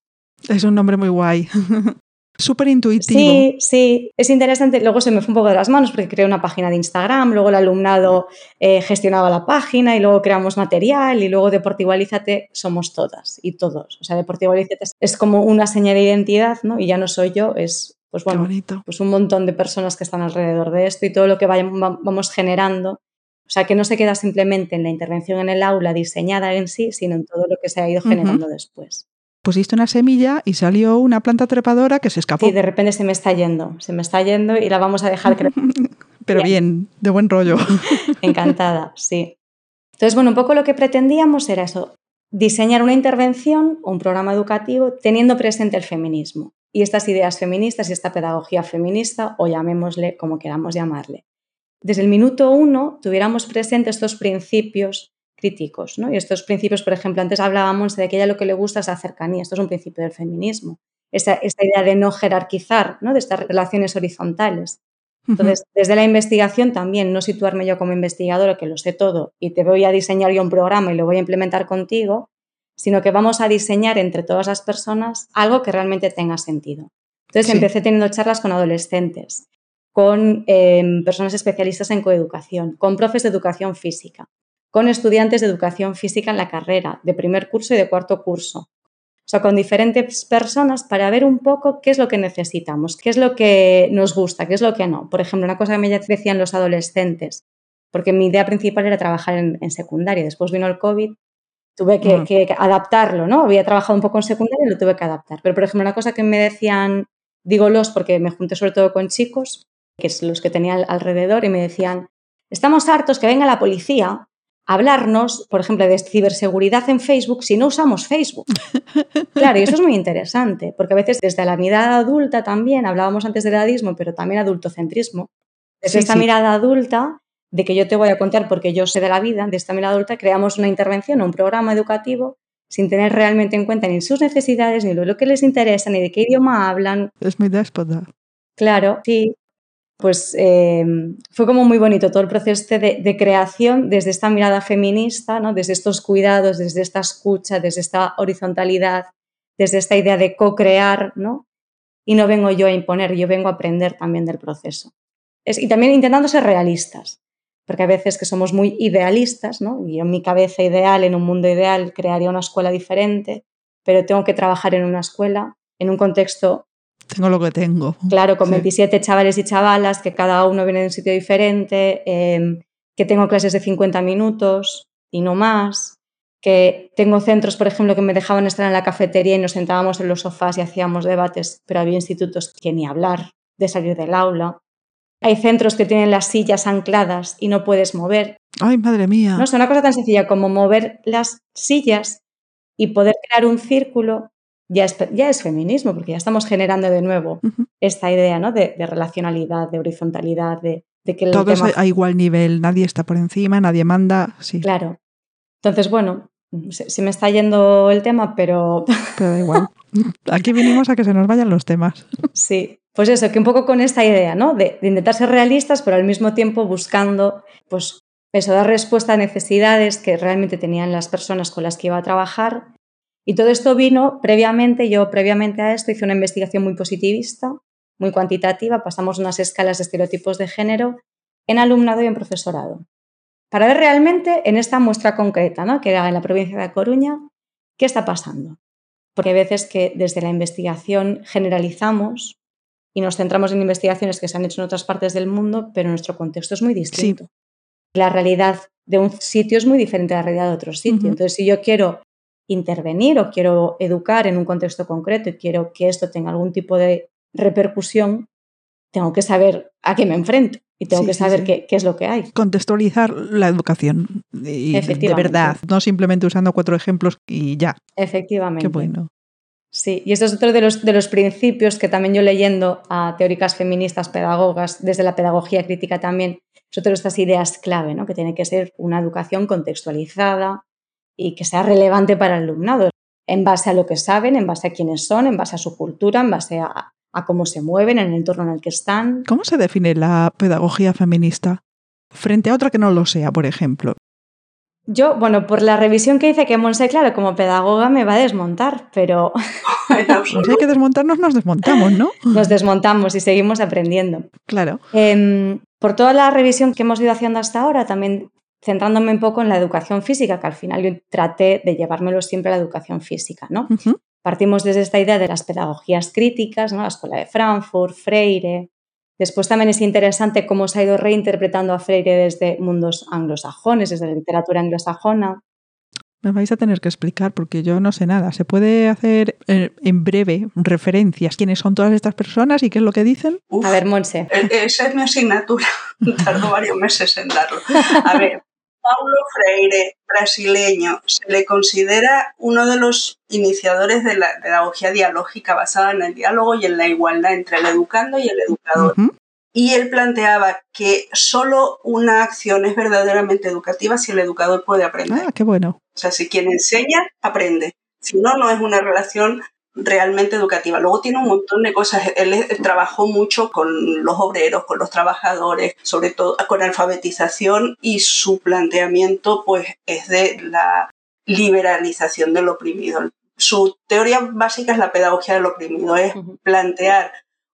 Es un nombre muy guay. Súper intuitivo. Sí, sí, es interesante. Luego se me fue un poco de las manos porque creé una página de Instagram, luego el alumnado eh, gestionaba la página y luego creamos material y luego Deportigualízate somos todas y todos. O sea, Deportigualízate es como una señal de identidad, ¿no? Y ya no soy yo, es pues bueno, pues un montón de personas que están alrededor de esto y todo lo que vamos generando. O sea, que no se queda simplemente en la intervención en el aula diseñada en sí, sino en todo lo que se ha ido generando después. Pusiste una semilla y salió una planta trepadora que se escapó. Sí, de repente se me está yendo, se me está yendo y la vamos a dejar crecer. Pero bien, de buen rollo. Encantada, sí. Entonces, bueno, un poco lo que pretendíamos era eso, diseñar una intervención o un programa educativo teniendo presente el feminismo y estas ideas feministas y esta pedagogía feminista, o llamémosle como queramos llamarle. Desde el minuto uno tuviéramos presentes estos principios críticos, ¿no? Y estos principios, por ejemplo, antes hablábamos de que ella lo que le gusta es la cercanía, esto es un principio del feminismo, esta, idea de no jerarquizar, ¿no? De estas relaciones horizontales. Entonces, desde la investigación también, no situarme yo como investigadora que lo sé todo y te voy a diseñar yo un programa y lo voy a implementar contigo, sino que vamos a diseñar entre todas las personas algo que realmente tenga sentido. Entonces empecé teniendo charlas con adolescentes, con em, personas especialistas en coeducación, con profes de educación física, con estudiantes de educación física en la carrera, de primer curso y de cuarto curso. O sea, con diferentes personas para ver un poco qué es lo que necesitamos, qué es lo que nos gusta, qué es lo que no. Por ejemplo, una cosa que me decían los adolescentes, porque mi idea principal era trabajar en, en secundaria, después vino el COVID tuve que, adaptarlo, ¿no? Había trabajado un poco en secundaria y lo tuve que adaptar. Pero, por ejemplo, una cosa que me decían, digo los porque me junté sobre todo con chicos, que es los que tenía alrededor, y me decían, estamos hartos que venga la policía a hablarnos, por ejemplo, de ciberseguridad en Facebook si no usamos Facebook. Claro, y eso es muy interesante, porque a veces desde la mirada adulta también, hablábamos antes del edadismo, pero también adultocentrismo, desde esta mirada adulta de que yo te voy a contar porque yo sé de la vida, de esta mirada adulta, creamos una intervención o un programa educativo sin tener realmente en cuenta ni sus necesidades, ni lo que les interesa, ni de qué idioma hablan. Es muy déspota. Claro, sí. Pues em, fue como muy bonito todo el proceso este de, de, creación desde esta mirada feminista, ¿no? desde estos cuidados, desde esta escucha, desde esta horizontalidad, desde esta idea de co-crear, ¿no? Y no vengo yo a imponer, yo vengo a aprender también del proceso. Es, y también intentando ser realistas, porque a veces que somos muy idealistas, ¿no? Y en mi cabeza ideal, en un mundo ideal, crearía una escuela diferente, pero tengo que trabajar en una escuela, en un contexto... Tengo lo que tengo. Claro, con 27 chavales y chavalas, que cada uno viene de un sitio diferente, em, que tengo clases de 50 minutos y no más, que tengo centros, por ejemplo, que me dejaban estar en la cafetería y nos sentábamos en los sofás y hacíamos debates, pero había institutos que ni hablar de salir del aula. Hay centros que tienen las sillas ancladas y no puedes mover. Ay, madre mía. No, es una cosa tan sencilla como mover las sillas y poder crear un círculo ya es, ya es feminismo, porque ya estamos generando de nuevo esta idea ¿no? de, relacionalidad, de horizontalidad, de, que Todos a igual nivel, nadie está por encima, nadie manda. Sí. Claro. Entonces, bueno, se, me está yendo el tema, pero... Pero da igual. Aquí vinimos a que se nos vayan los temas. Sí, pues eso, que un poco con esta idea, ¿no? De, de, intentar ser realistas, pero al mismo tiempo buscando, pues, eso, dar respuesta a necesidades que realmente tenían las personas con las que iba a trabajar. Y todo esto vino previamente, yo previamente a esto hice una investigación muy positivista, muy cuantitativa, pasamos unas escalas de estereotipos de género en alumnado y en profesorado para ver realmente en esta muestra concreta, ¿no? que era en la provincia de Coruña, qué está pasando. Porque hay veces que desde la investigación generalizamos y nos centramos en investigaciones que se han hecho en otras partes del mundo, pero nuestro contexto es muy distinto. La realidad de un sitio es muy diferente a la realidad de otro sitio. Entonces, si yo quiero intervenir o quiero educar en un contexto concreto y quiero que esto tenga algún tipo de repercusión, tengo que saber a qué me enfrento y tengo que saber Qué, es lo que hay. Contextualizar la educación de verdad, no simplemente usando cuatro ejemplos y ya. Efectivamente. Qué bueno. Sí, y esto es otro de los, de los principios que también yo leyendo a teóricas feministas, pedagogas, desde la pedagogía crítica también, es otra de estas ideas clave, ¿no? que tiene que ser una educación contextualizada y que sea relevante para el alumnado, en base a lo que saben, en base a quiénes son, en base a su cultura, en base a, a cómo se mueven, en el entorno en el que están. ¿Cómo se define la pedagogía feminista frente a otra que no lo sea, por ejemplo? Yo, bueno, por la revisión que hice, que Monse, claro, como pedagoga me va a desmontar, pero... si hay que desmontarnos, nos desmontamos, ¿no? Nos desmontamos y seguimos aprendiendo. Claro. Em, por toda la revisión que hemos ido haciendo hasta ahora, también centrándome un poco en la educación física, que al final yo traté de llevármelo siempre a la educación física, ¿no? Partimos desde esta idea de las pedagogías críticas, ¿no? la Escuela de Frankfurt, Freire. Después también es interesante cómo se ha ido reinterpretando a Freire desde mundos anglosajones, desde la literatura anglosajona. Me vais a tener que explicar porque yo no sé nada. ¿Se puede hacer eh, en breve referencias quiénes son todas estas personas y qué es lo que dicen? a ver, Monse. E-, esa es mi asignatura. Tardo varios meses en darlo. A ver, Paulo Freire, brasileño, se le considera uno de los iniciadores de la pedagogía dialógica basada en el diálogo y en la igualdad entre el educando y el educador. Y él planteaba que solo una acción es verdaderamente educativa si el educador puede aprender. Ah, qué bueno. O sea, si quien enseña, aprende. Si no, no es una relación realmente educativa. Luego tiene un montón de cosas. Él, trabajó mucho con los obreros, con los trabajadores, sobre todo con alfabetización y su planteamiento pues es de la liberalización del oprimido. Su teoría básica es la pedagogía del oprimido, es plantear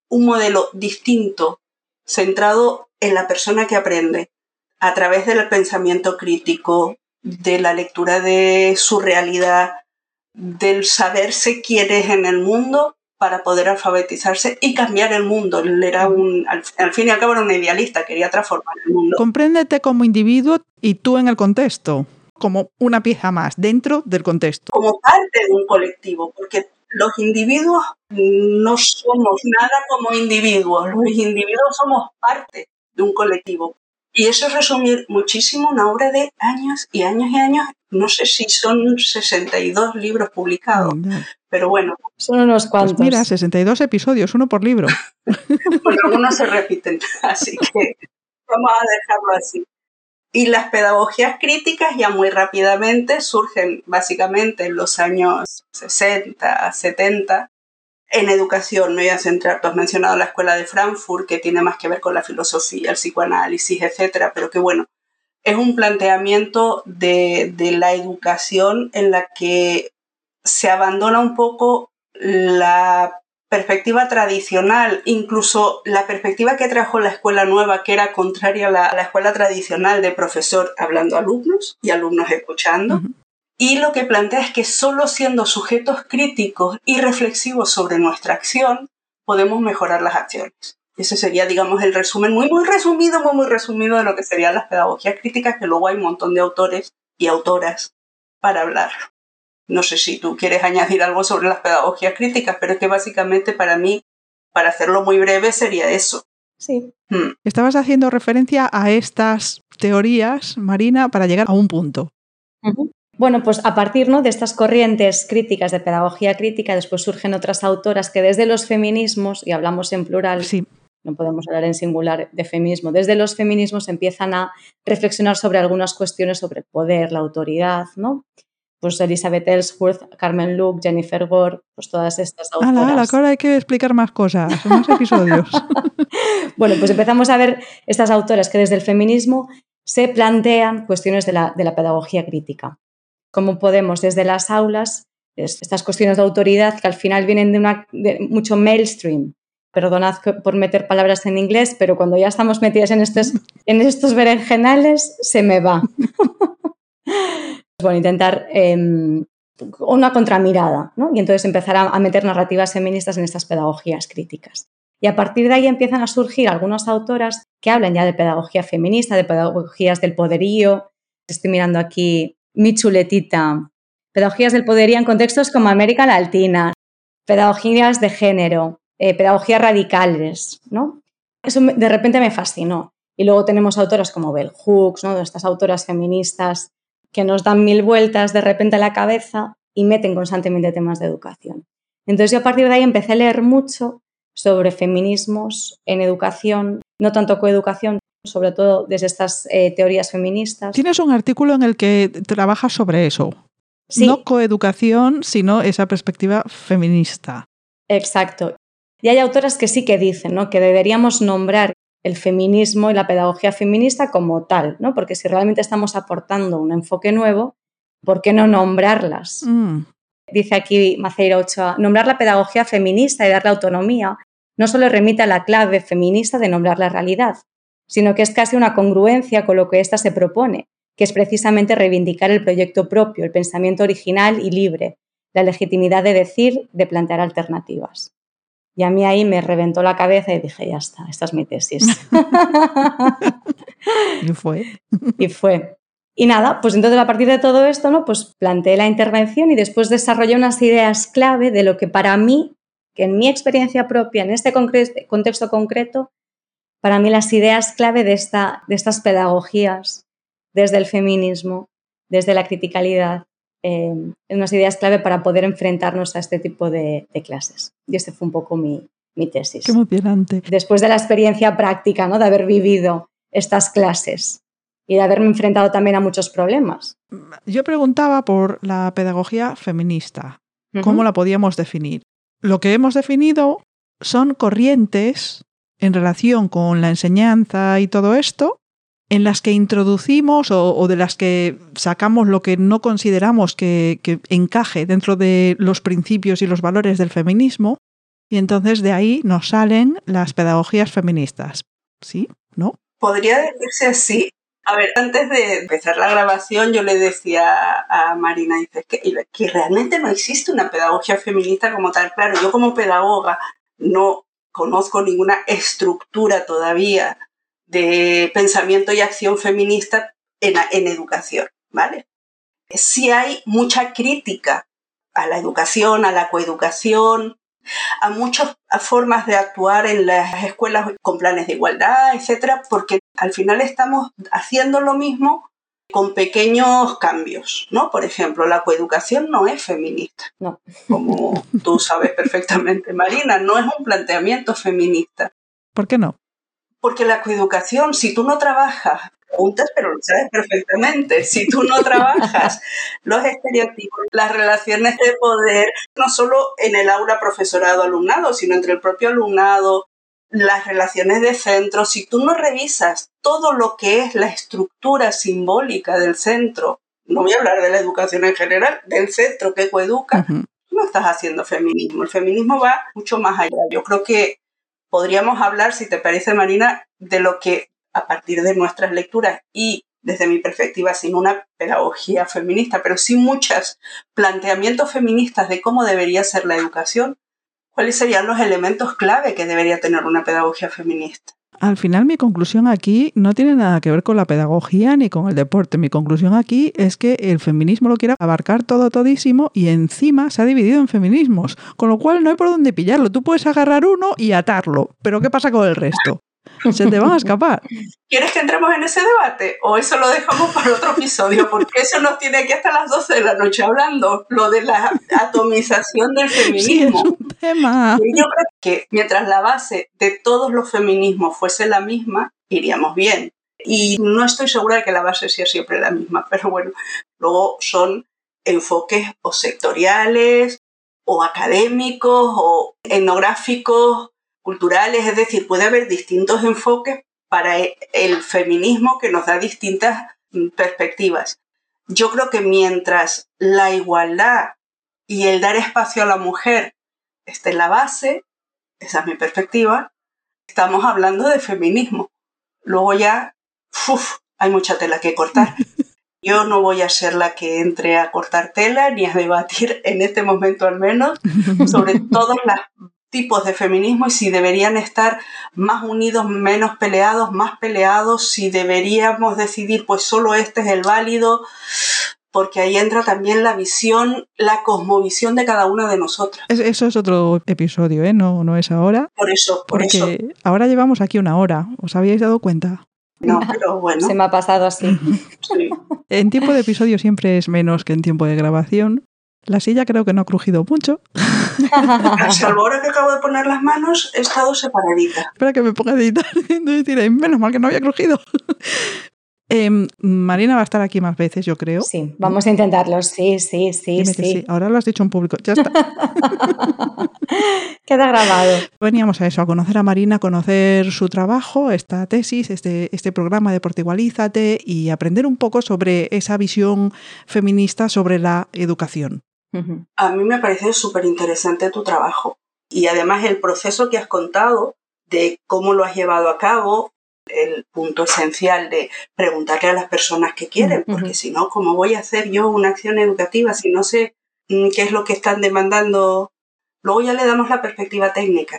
un modelo distinto, centrado en la persona que aprende, a través del pensamiento crítico, de la lectura de su realidad, del saberse quién es en el mundo para poder alfabetizarse y cambiar el mundo. Él era un, al, fin y al cabo era un idealista, quería transformar el mundo. Compréndete como individuo y tú en el contexto, como una pieza más dentro del contexto. Como parte de un colectivo, porque los individuos no somos nada como individuos, los individuos somos parte de un colectivo. Y eso es resumir muchísimo una obra de años y años y años. No sé si son 62 libros publicados, pero bueno. Son unos cuantos. Pues mira, 62 episodios, uno por libro. bueno, algunos se repiten, así que vamos a dejarlo así. Y las pedagogías críticas ya muy rápidamente surgen básicamente en los años 60, 70, en educación, me voy a centrar, tú has mencionado la escuela de Frankfurt, que tiene más que ver con la filosofía, el psicoanálisis, etcétera, pero que bueno, es un planteamiento de, de la educación en la que se abandona un poco la perspectiva tradicional, incluso la perspectiva que trajo la escuela nueva, que era contraria a la, escuela tradicional de profesor hablando a alumnos y alumnos escuchando. Y lo que plantea es que solo siendo sujetos críticos y reflexivos sobre nuestra acción podemos mejorar las acciones. Ese sería, digamos, el resumen muy, muy resumido, muy, muy resumido de lo que serían las pedagogías críticas, que luego hay un montón de autores y autoras para hablar. No sé si tú quieres añadir algo sobre las pedagogías críticas, pero es que básicamente para mí, para hacerlo muy breve, sería eso. Sí. Hmm. Estabas haciendo referencia a estas teorías, Marina, para llegar a un punto. Bueno, pues a partir ¿no? de estas corrientes críticas de pedagogía crítica, después surgen otras autoras que desde los feminismos, y hablamos en plural, no podemos hablar en singular de feminismo. Desde los feminismos empiezan a reflexionar sobre algunas cuestiones sobre el poder, la autoridad, ¿no? Pues Elizabeth Ellsworth, Carmen Luke, Jennifer Gore, pues todas estas autoras. Ala, ala, ahora hay que explicar más cosas, más episodios. bueno, pues empezamos a ver estas autoras que desde el feminismo se plantean cuestiones de la, de la pedagogía crítica. Cómo podemos desde las aulas, estas cuestiones de autoridad que al final vienen de, una, de mucho mainstream, perdonad por meter palabras en inglés, pero cuando ya estamos metidas en estos, en estos berenjenales, se me va. bueno, intentar em, una contramirada, ¿no? Y entonces empezar a, meter narrativas feministas en estas pedagogías críticas. Y a partir de ahí empiezan a surgir algunas autoras que hablan ya de pedagogía feminista, de pedagogías del poderío. Estoy mirando aquí mi chuletita. Pedagogías del poderío en contextos como América Latina, pedagogías de género, eh, pedagogías radicales, ¿no? Eso de repente me fascinó. Y luego tenemos autoras como Bell Hooks, ¿no? Estas autoras feministas que nos dan mil vueltas de repente a la cabeza y meten constantemente temas de educación. Entonces yo a partir de ahí empecé a leer mucho sobre feminismos en educación, no tanto coeducación, sobre todo desde estas eh, teorías feministas. Tienes un artículo en el que trabajas sobre eso. No coeducación, sino esa perspectiva feminista. Exacto. Y hay autoras que sí que dicen ¿no? que deberíamos nombrar el feminismo y la pedagogía feminista como tal, ¿no? porque si realmente estamos aportando un enfoque nuevo, ¿por qué no nombrarlas? Mm. Dice aquí Maceira Ochoa, nombrar la pedagogía feminista y darle autonomía no solo remite a la clave feminista de nombrar la realidad, sino que es casi una congruencia con lo que ésta se propone, que es precisamente reivindicar el proyecto propio, el pensamiento original y libre, la legitimidad de decir, de plantear alternativas. Y a mí ahí me reventó la cabeza y dije, ya está, esta es mi tesis. y fue. y fue. Y nada, pues entonces a partir de todo esto, ¿no? Pues planteé la intervención y después desarrollé unas ideas clave de lo que para mí, que en mi experiencia propia, en este contexto concreto, para mí las ideas clave de, esta, de estas pedagogías, desde el feminismo, desde la criticalidad, eh, unas ideas clave para poder enfrentarnos a este tipo de, clases. Y este fue un poco mi, mi tesis. Qué emocionante. Después de la experiencia práctica, ¿no? de haber vivido estas clases y de haberme enfrentado también a muchos problemas. Yo preguntaba por la pedagogía feminista. ¿Cómo la podíamos definir? Lo que hemos definido son corrientes en relación con la enseñanza y todo esto en las que introducimos o, de las que sacamos lo que no consideramos que, encaje dentro de los principios y los valores del feminismo, y entonces de ahí nos salen las pedagogías feministas. ¿Sí? ¿No? Podría decirse así. A ver, antes de empezar la grabación yo le decía a Marina, dice, que, que realmente no existe una pedagogía feminista como tal. Claro, yo como pedagoga no conozco ninguna estructura todavía de pensamiento y acción feminista en, en educación, ¿vale? Sí hay mucha crítica a la educación, a la coeducación, a muchas formas de actuar en las escuelas con planes de igualdad, etcétera, porque al final estamos haciendo lo mismo con pequeños cambios, ¿no? Por ejemplo, la coeducación no es feminista, no. como tú sabes perfectamente, Marina, no es un planteamiento feminista. ¿Por qué no? Porque la coeducación, si tú no trabajas, preguntas, pero lo sabes perfectamente, si tú no trabajas los estereotipos, las relaciones de poder, no solo en el aula profesorado-alumnado, sino entre el propio alumnado, las relaciones de centro, si tú no revisas todo lo que es la estructura simbólica del centro, no voy a hablar de la educación en general, del centro que coeduca, no estás haciendo feminismo. El feminismo va mucho más allá. Yo creo que podríamos hablar, si te parece, Marina, de lo que a partir de nuestras lecturas y desde mi perspectiva, sin una pedagogía feminista, pero sin muchos planteamientos feministas de cómo debería ser la educación, cuáles serían los elementos clave que debería tener una pedagogía feminista. Al final mi conclusión aquí no tiene nada que ver con la pedagogía ni con el deporte. Mi conclusión aquí es que el feminismo lo quiere abarcar todo todísimo y encima se ha dividido en feminismos, con lo cual no hay por dónde pillarlo. Tú puedes agarrar uno y atarlo, pero ¿qué pasa con el resto? Se te van a escapar. ¿Quieres que entremos en ese debate? ¿O eso lo dejamos para otro episodio? Porque eso nos tiene aquí hasta las 12 de la noche hablando, lo de la atomización del feminismo. Sí, es un tema. Yo creo que mientras la base de todos los feminismos fuese la misma, iríamos bien. Y no estoy segura de que la base sea siempre la misma, pero bueno, luego son enfoques o sectoriales o académicos o etnográficos, culturales, es decir, puede haber distintos enfoques para e, el feminismo que nos da distintas mm, perspectivas. Yo creo que mientras la igualdad y el dar espacio a la mujer esté en la base, esa es mi perspectiva, estamos hablando de feminismo. Luego ya, uf, hay mucha tela que cortar. Yo no voy a ser la que entre a cortar tela ni a debatir en este momento al menos sobre todos los tipos de feminismo y si deberían estar más unidos, menos peleados, más peleados, si deberíamos decidir pues solo este es el válido, porque ahí entra también la visión, la cosmovisión de cada una de nosotras. Eso es otro episodio, ¿eh? No, no es ahora. Por eso, por porque ahora llevamos aquí una hora, ¿os habíais dado cuenta? No, pero bueno. Se me ha pasado así. En tiempo de episodio siempre es menos que en tiempo de grabación. La silla creo que no ha crujido mucho. Salvo ahora que acabo de poner las manos, he estado separadita. Espera que me ponga a editar. Entonces menos mal que no había crujido. Em, Marina va a estar aquí más veces, yo creo. Sí, vamos a intentarlo. Sí, sí, sí, sí. Ahora lo has dicho en público. Ya está. Queda grabado. Veníamos a eso, a conocer a Marina, a conocer su trabajo, esta tesis, este, este programa de Portigualízate y aprender un poco sobre esa visión feminista sobre la educación. A mí me parece súper interesante tu trabajo y además el proceso que has contado de cómo lo has llevado a cabo, el punto esencial de preguntarle a las personas que quieren, porque si no, ¿cómo voy a hacer yo una acción educativa si no sé mm, qué es lo que están demandando? Luego ya le damos la perspectiva técnica.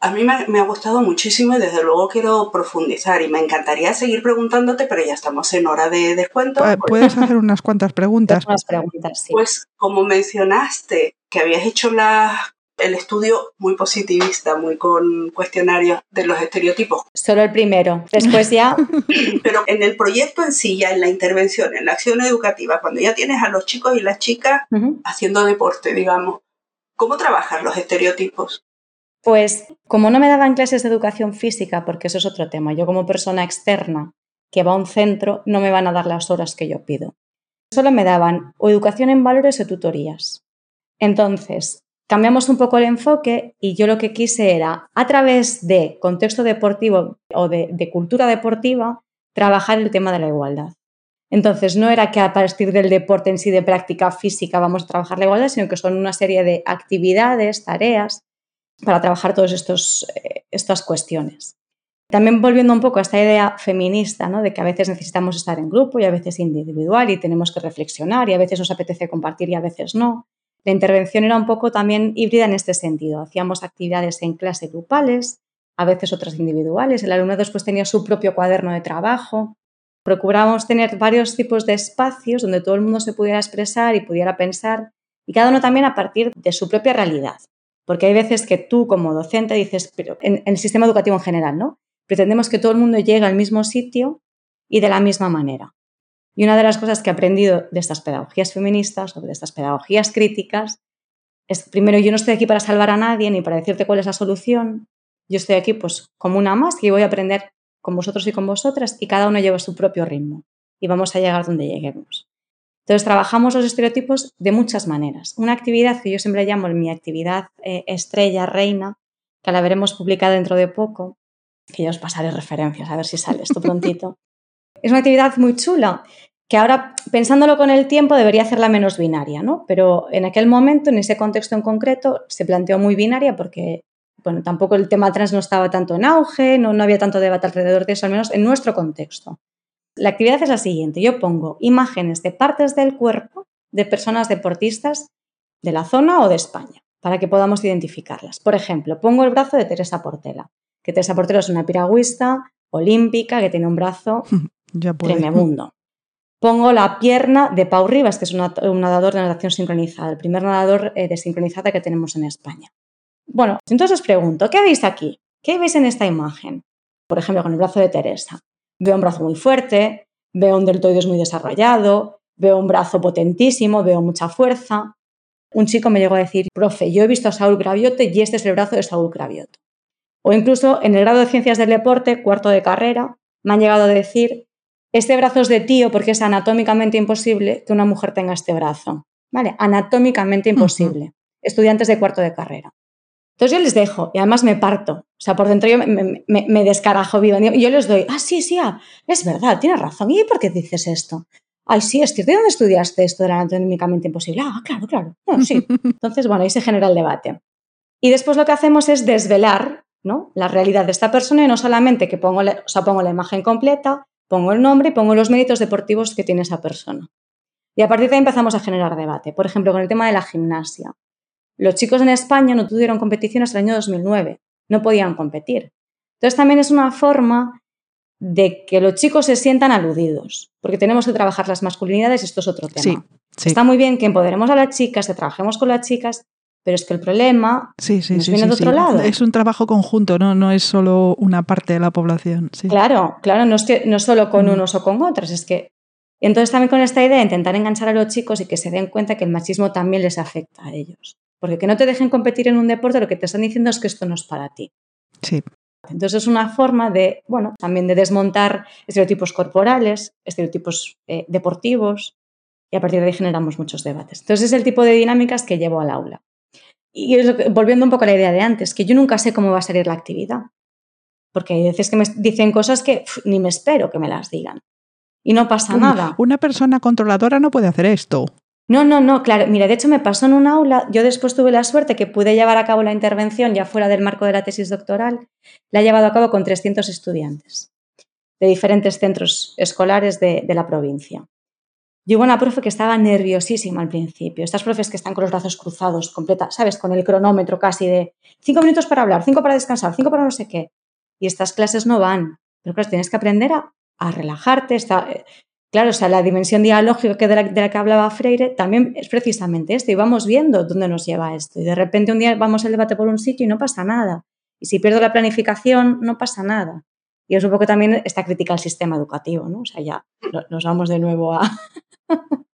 A mí me, ha gustado muchísimo y desde luego quiero profundizar y me encantaría seguir preguntándote, pero ya estamos en hora de descuento. Puedes hacer unas cuantas preguntas. Unas preguntas, sí. Pues como mencionaste que habías hecho la el estudio muy positivista, muy con cuestionarios de los estereotipos. Solo el primero, después ya. Pero en el proyecto en sí, ya en la intervención, en la acción educativa, cuando ya tienes a los chicos y las chicas haciendo deporte, digamos, ¿cómo trabajas los estereotipos? Pues como no me daban clases de educación física, porque eso es otro tema, yo como persona externa que va a un centro, no me van a dar las horas que yo pido. Solo me daban o educación en valores o tutorías. Entonces, cambiamos un poco el enfoque y yo lo que quise era, a través de contexto deportivo o de, cultura deportiva, trabajar el tema de la igualdad. Entonces, no era que a partir del deporte en sí de práctica física vamos a trabajar la igualdad, sino que son una serie de actividades, tareas para trabajar todas eh, estas cuestiones. También volviendo un poco a esta idea feminista, ¿no? de que a veces necesitamos estar en grupo y a veces individual y tenemos que reflexionar y a veces nos apetece compartir y a veces no. La intervención era un poco también híbrida en este sentido. Hacíamos actividades en clase grupales, a veces otras individuales. El alumno después tenía su propio cuaderno de trabajo. Procurábamos tener varios tipos de espacios donde todo el mundo se pudiera expresar y pudiera pensar, y cada uno también a partir de su propia realidad. Porque hay veces que tú como docente dices, pero en, el sistema educativo en general, ¿no? Pretendemos que todo el mundo llegue al mismo sitio y de la misma manera. Y una de las cosas que he aprendido de estas pedagogías feministas o de estas pedagogías críticas es, primero, yo no estoy aquí para salvar a nadie ni para decirte cuál es la solución. Yo estoy aquí pues como una más que voy a aprender con vosotros y con vosotras y cada uno lleva su propio ritmo y vamos a llegar donde lleguemos. Entonces trabajamos los estereotipos de muchas maneras. Una actividad que yo siempre llamo mi actividad eh, estrella, reina, que la veremos publicada dentro de poco, que ya os pasaré referencias a ver si sale esto prontito. es una actividad muy chula que ahora, pensándolo con el tiempo, debería hacerla menos binaria, ¿no? Pero en aquel momento, en ese contexto en concreto, se planteó muy binaria porque, bueno, tampoco el tema trans no estaba tanto en auge, no, no había tanto debate alrededor de eso, al menos en nuestro contexto. La actividad es la siguiente. Yo pongo imágenes de partes del cuerpo de personas deportistas de la zona o de España para que podamos identificarlas. Por ejemplo, pongo el brazo de Teresa Portela, que Teresa Portela es una piragüista olímpica que tiene un brazo tremendo. Pongo la pierna de Pau Rivas, que es un nadador de natación sincronizada, el primer nadador eh, de sincronizada que tenemos en España. Bueno, entonces os pregunto, ¿qué veis aquí? ¿Qué veis en esta imagen? por ejemplo, con el brazo de Teresa. Veo un brazo muy fuerte, veo un deltoides muy desarrollado, veo un brazo potentísimo, veo mucha fuerza. Un chico me llegó a decir, profe, yo he visto a Saúl Graviote y este es el brazo de Saúl Graviote. O incluso en el grado de Ciencias del Deporte, cuarto de carrera, me han llegado a decir, este brazo es de tío porque es anatómicamente imposible que una mujer tenga este brazo. ¿Vale? Anatómicamente imposible. Estudiantes de cuarto de carrera. Entonces yo les dejo y además me parto. O sea, por dentro yo me, descarajo viva. Y yo les doy, ah, sí, sí, ah, es verdad, tienes razón. ¿Y por qué dices esto? Ay, sí, es cierto. ¿De dónde estudiaste esto de la anatómicamente imposible? Ah, claro, claro. sí. Entonces, bueno, ahí se genera el debate. Y después lo que hacemos es desvelar ¿no? la realidad de esta persona y no solamente que pongo, o sea, pongo la imagen completa, pongo el nombre y pongo los méritos deportivos que tiene esa persona. Y a partir de ahí empezamos a generar debate. Por ejemplo, con el tema de la gimnasia. Los chicos en España no tuvieron competición hasta el año 2009, no podían competir. Entonces también es una forma de que los chicos se sientan aludidos, porque tenemos que trabajar las masculinidades y esto es otro tema. Está muy bien que empoderemos a las chicas, que trabajemos con las chicas, pero es que el problema sí, sí, nos sí, viene de otro lado. Es un trabajo conjunto, ¿no? no es solo una parte de la población. Claro, claro, no es, que, no solo con mm. unos o con otros, es que entonces también con esta idea de intentar enganchar a los chicos y que se den cuenta que el machismo también les afecta a ellos. Porque que no te dejen competir en un deporte, lo que te están diciendo es que esto no es para ti. Sí. Entonces es una forma de, bueno, también de desmontar estereotipos corporales, estereotipos eh, deportivos, y a partir de ahí generamos muchos debates. Entonces es el tipo de dinámicas que llevo al aula. Y volviendo un poco a la idea de antes, que yo nunca sé cómo va a salir la actividad. Porque hay veces que me dicen cosas que ni me espero que me las digan. Y no pasa nada. Una persona controladora no puede hacer esto. No, no, no, claro. Mira, de hecho me pasó en un aula, yo después tuve la suerte que pude llevar a cabo la intervención ya fuera del marco de la tesis doctoral, la he llevado a cabo con 300 estudiantes de diferentes centros escolares de, la provincia. Yo una profe que estaba nerviosísima al principio, estas profes que están con los brazos cruzados, completa, ¿sabes? Con el cronómetro casi de cinco minutos para hablar, cinco para descansar, cinco para no sé qué. Y estas clases no van. Pero claro, tienes que aprender a, relajarte, está, Claro, o sea, la dimensión dialógica de la, que hablaba Freire también es precisamente esto, y vamos viendo dónde nos lleva esto. Y de repente un día vamos al debate por un sitio y no pasa nada. Y si pierdo la planificación, no pasa nada. Y es un poco también esta crítica al sistema educativo, ¿no? O sea, ya nos vamos de nuevo a,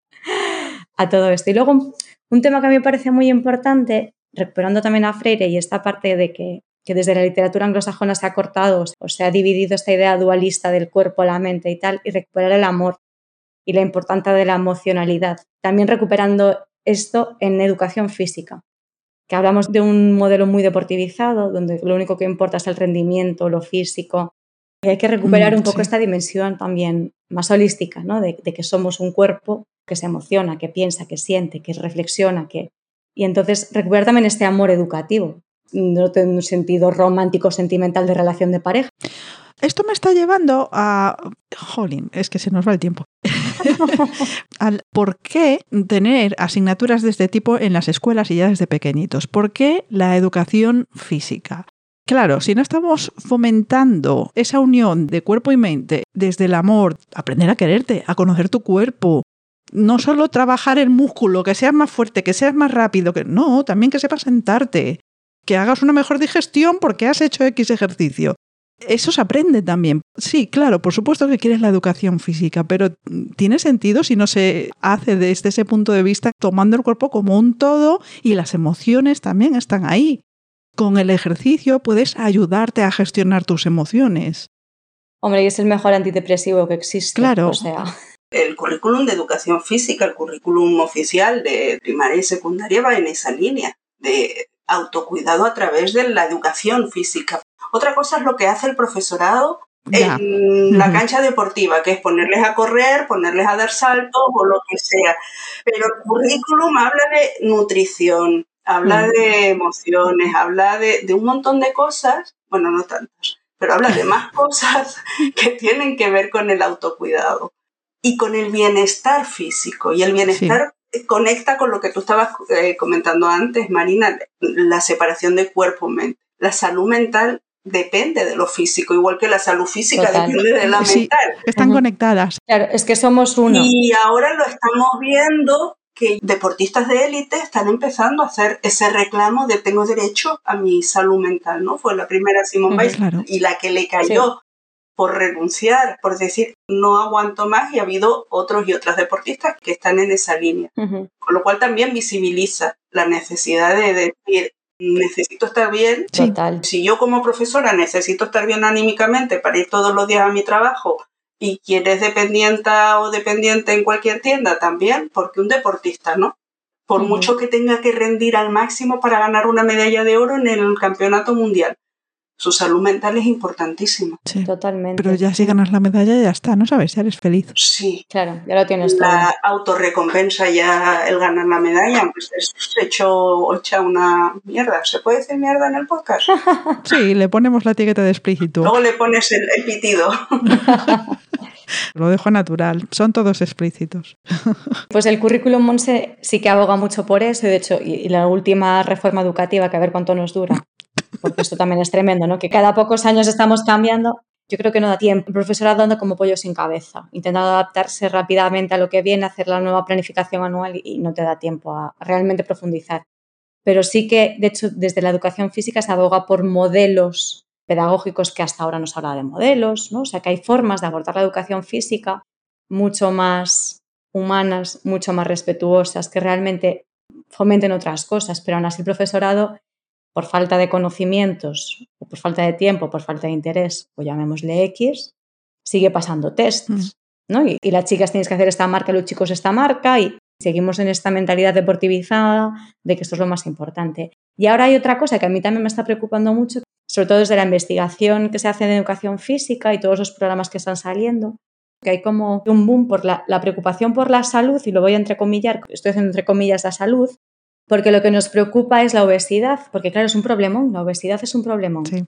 a todo esto. Y luego, un tema que a mí me parece muy importante, recuperando también a Freire y esta parte de que, que desde la literatura anglosajona se ha cortado o se ha dividido esta idea dualista del cuerpo, la mente y tal, y recuperar el amor y la importancia de la emocionalidad. También recuperando esto en educación física, que hablamos de un modelo muy deportivizado, donde lo único que importa es el rendimiento, lo físico. Y hay que recuperar mm, un poco esta dimensión también más holística, ¿no? de, que somos un cuerpo que se emociona, que piensa, que siente, que reflexiona, que... Y entonces recuperar también este amor educativo, no en un sentido romántico, sentimental de relación de pareja. Esto me está llevando a... Jolín, es que se nos va el tiempo. por qué tener asignaturas de este tipo en las escuelas y ya desde pequeñitos. ¿Por qué la educación física? Claro, si no estamos fomentando esa unión de cuerpo y mente desde el amor, aprender a quererte, a conocer tu cuerpo, no solo trabajar el músculo, que seas más fuerte, que seas más rápido, que no, también que sepas sentarte, que hagas una mejor digestión porque has hecho X ejercicio eso se aprende también. Sí, claro, por supuesto que quieres la educación física, pero tiene sentido si no se hace desde ese punto de vista tomando el cuerpo como un todo y las emociones también están ahí. Con el ejercicio puedes ayudarte a gestionar tus emociones. Hombre, y es el mejor antidepresivo que existe. Claro. O sea. El currículum de educación física, el currículum oficial de primaria y secundaria va en esa línea de autocuidado a través de la educación física. Otra cosa es lo que hace el profesorado en la cancha deportiva, que es ponerles a correr, ponerles a dar saltos o lo que sea. Pero el currículum habla de nutrición, habla de emociones, habla de, un montón de cosas, bueno, no tantas, pero habla de más cosas que tienen que ver con el autocuidado y con el bienestar físico. Y el bienestar conecta con lo que tú estabas eh, comentando antes, Marina, la separación de cuerpo-mente. La salud mental depende de lo físico, igual que la salud física depende de la mental. Están conectadas. Claro, es que somos uno. Y ahora lo estamos viendo que deportistas de élite están empezando a hacer ese reclamo de tengo derecho a mi salud mental, ¿no? Fue la primera Simone Biles y la que le cayó por renunciar, por decir no aguanto más y ha habido otros y otras deportistas que están en esa línea. Con lo cual también visibiliza la necesidad de decir necesito estar bien. Si yo como profesora necesito estar bien anímicamente para ir todos los días a mi trabajo y quien es dependienta o dependiente en cualquier tienda también, porque un deportista, ¿no? Por mucho que tenga que rendir al máximo para ganar una medalla de oro en el campeonato mundial su salud mental es importantísima. Sí. Totalmente. Pero ya si ganas la medalla ya está, ¿no sabes? Ya eres feliz. Sí. Claro, ya lo tienes La autorrecompensa ya el ganar la medalla, pues es hecho, hecha una mierda. ¿Se puede decir mierda en el podcast? sí, le ponemos la etiqueta de explícito. Luego le pones el, pitido. Lo dejo natural, son todos explícitos. Pues el currículum Monse sí que aboga mucho por eso, y de hecho, y la última reforma educativa, que a ver cuánto nos dura, porque esto también es tremendo, ¿no? Que cada pocos años estamos cambiando. Yo creo que no da tiempo. El profesorado anda como pollo sin cabeza, intentando adaptarse rápidamente a lo que viene, hacer la nueva planificación anual y no te da tiempo a realmente profundizar. Pero sí que, de hecho, desde la educación física se aboga por modelos pedagógicos que hasta ahora no se habla de modelos, ¿no? O sea, que hay formas de abordar la educación física mucho más humanas, mucho más respetuosas, que realmente fomenten otras cosas, pero aún así el profesorado por falta de conocimientos, o por falta de tiempo, por falta de interés, o llamémosle X, sigue pasando tests. Mm. ¿no? Y, las chicas tienes que hacer esta marca, los chicos esta marca, y seguimos en esta mentalidad deportivizada de que esto es lo más importante. Y ahora hay otra cosa que a mí también me está preocupando mucho, sobre todo desde la investigación que se hace en educación física y todos los programas que están saliendo, que hay como un boom por la, la preocupación por la salud, y lo voy a entrecomillar, estoy haciendo entre comillas la salud, porque lo que nos preocupa es la obesidad, porque claro, es un problemón, la obesidad es un problemón. Sí.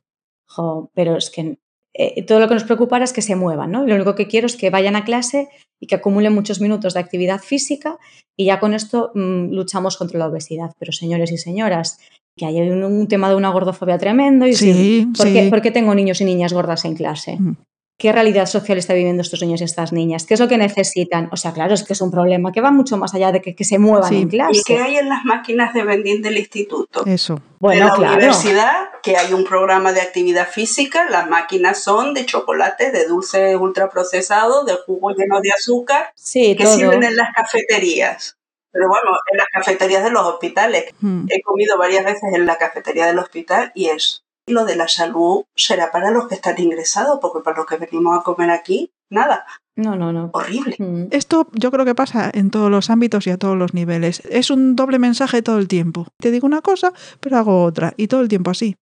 pero es que eh, todo lo que nos preocupa es que se muevan, ¿no? lo único que quiero es que vayan a clase y que acumulen muchos minutos de actividad física y ya con esto mm, luchamos contra la obesidad. Pero señores y señoras, que hay un, tema de una gordofobia tremendo y sí, ¿por, Qué, tengo niños y niñas gordas en clase? Mm qué realidad social está viviendo estos niños y estas niñas, qué es lo que necesitan. O sea, claro, es que es un problema que va mucho más allá de que, se muevan en clase. ¿Y qué hay en las máquinas de vending del instituto? Eso. Bueno, en la universidad, que hay un programa de actividad física, las máquinas son de chocolates, de dulces ultraprocesados, de jugo lleno de azúcar, sí, que sirven en las cafeterías. Pero bueno, en las cafeterías de los hospitales. Hmm. He comido varias veces en la cafetería del hospital y es lo de la salud será para los que están ingresados, porque para los que venimos a comer aquí, nada. No, no, no. Horrible. Mm. Esto yo creo que pasa en todos los ámbitos y a todos los niveles. Es un doble mensaje todo el tiempo. Te digo una cosa, pero hago otra. Y todo el tiempo así.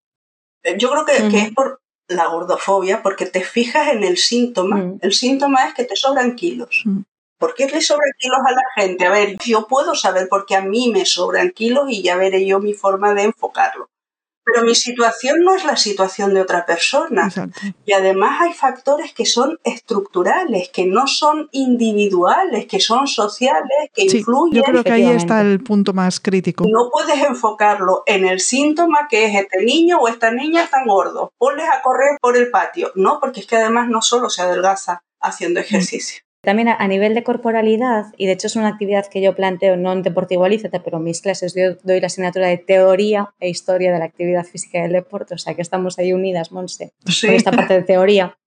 Eh, yo creo que, es por la gordofobia, porque te fijas en el síntoma. Mm. El síntoma es que te sobran kilos. Mm. ¿Por qué le sobran kilos a la gente? A ver, yo puedo saber por qué a mí me sobran kilos y ya veré yo mi forma de enfocarlo. Pero mi situación no es la situación de otra persona. Y además hay factores que son estructurales, que no son individuales, que son sociales, que influyen. Yo creo que ahí está el punto más crítico. No puedes enfocarlo en el síntoma que es este niño o esta niña tan gordo. Ponles a correr por el patio. No, porque es que además no solo se adelgaza haciendo mm. ejercicio. También a, nivel de corporalidad, y de hecho es una actividad que yo planteo no en Deportigualízate, pero en mis clases yo doy la asignatura de teoría e historia de la actividad física y del deporte, o sea que estamos ahí unidas, Monse, con esta parte de teoría.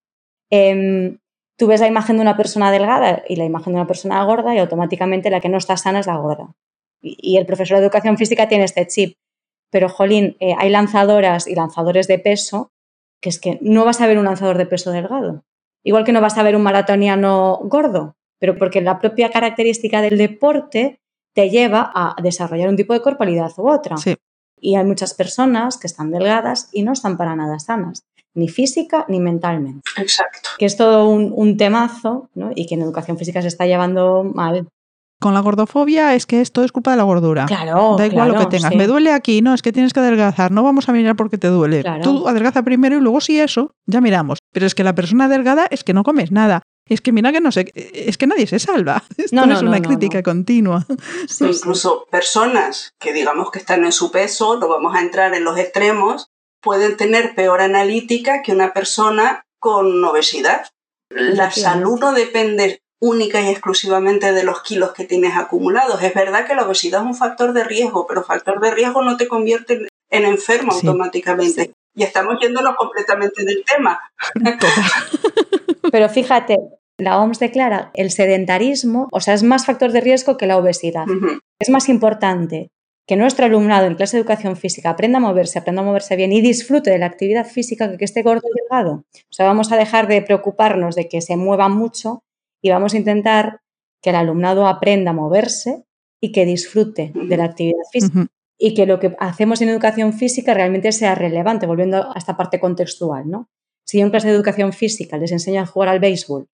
Em, tú ves la imagen de una persona delgada y la imagen de una persona gorda y automáticamente la que no está sana es la gorda. Y, el profesor de educación física tiene este chip. Pero, jolín, eh, hay lanzadoras y lanzadores de peso que es que no vas a ver un lanzador de peso delgado. Igual que no vas a ver un maratoniano gordo, pero porque la propia característica del deporte te lleva a desarrollar un tipo de corporalidad u otra. Y hay muchas personas que están delgadas y no están para nada sanas, ni física ni mentalmente. Exacto. Que es todo un, temazo ¿no? y que en educación física se está llevando mal. Con la gordofobia es que esto es culpa de la gordura. Claro. Da igual lo que tengas. Me duele aquí, no, es que tienes que adelgazar. No vamos a mirar porque te duele. Tú adelgaza primero y luego si eso, ya miramos. Pero es que la persona delgada es que no comes nada. Es que mira que no sé, es que nadie se salva. Esto no, es una crítica continua. Incluso personas que digamos que están en su peso, no vamos a entrar en los extremos, pueden tener peor analítica que una persona con obesidad. La salud no depende única y exclusivamente de los kilos que tienes acumulados. Es verdad que la obesidad es un factor de riesgo, pero factor de riesgo no te convierte en enfermo automáticamente. Y estamos yéndonos completamente del tema. pero fíjate, la OMS declara el sedentarismo, o sea, es más factor de riesgo que la obesidad. Es más importante que nuestro alumnado en clase de educación física aprenda a moverse, aprenda a moverse bien y disfrute de la actividad física que, que esté gordo y delgado. O sea, vamos a dejar de preocuparnos de que se mueva mucho y vamos a intentar que el alumnado aprenda a moverse y que disfrute de la actividad física. Y que lo que hacemos en educación física realmente sea relevante, volviendo a esta parte contextual, ¿no? Si yo en clase de educación física les enseño a jugar al béisbol,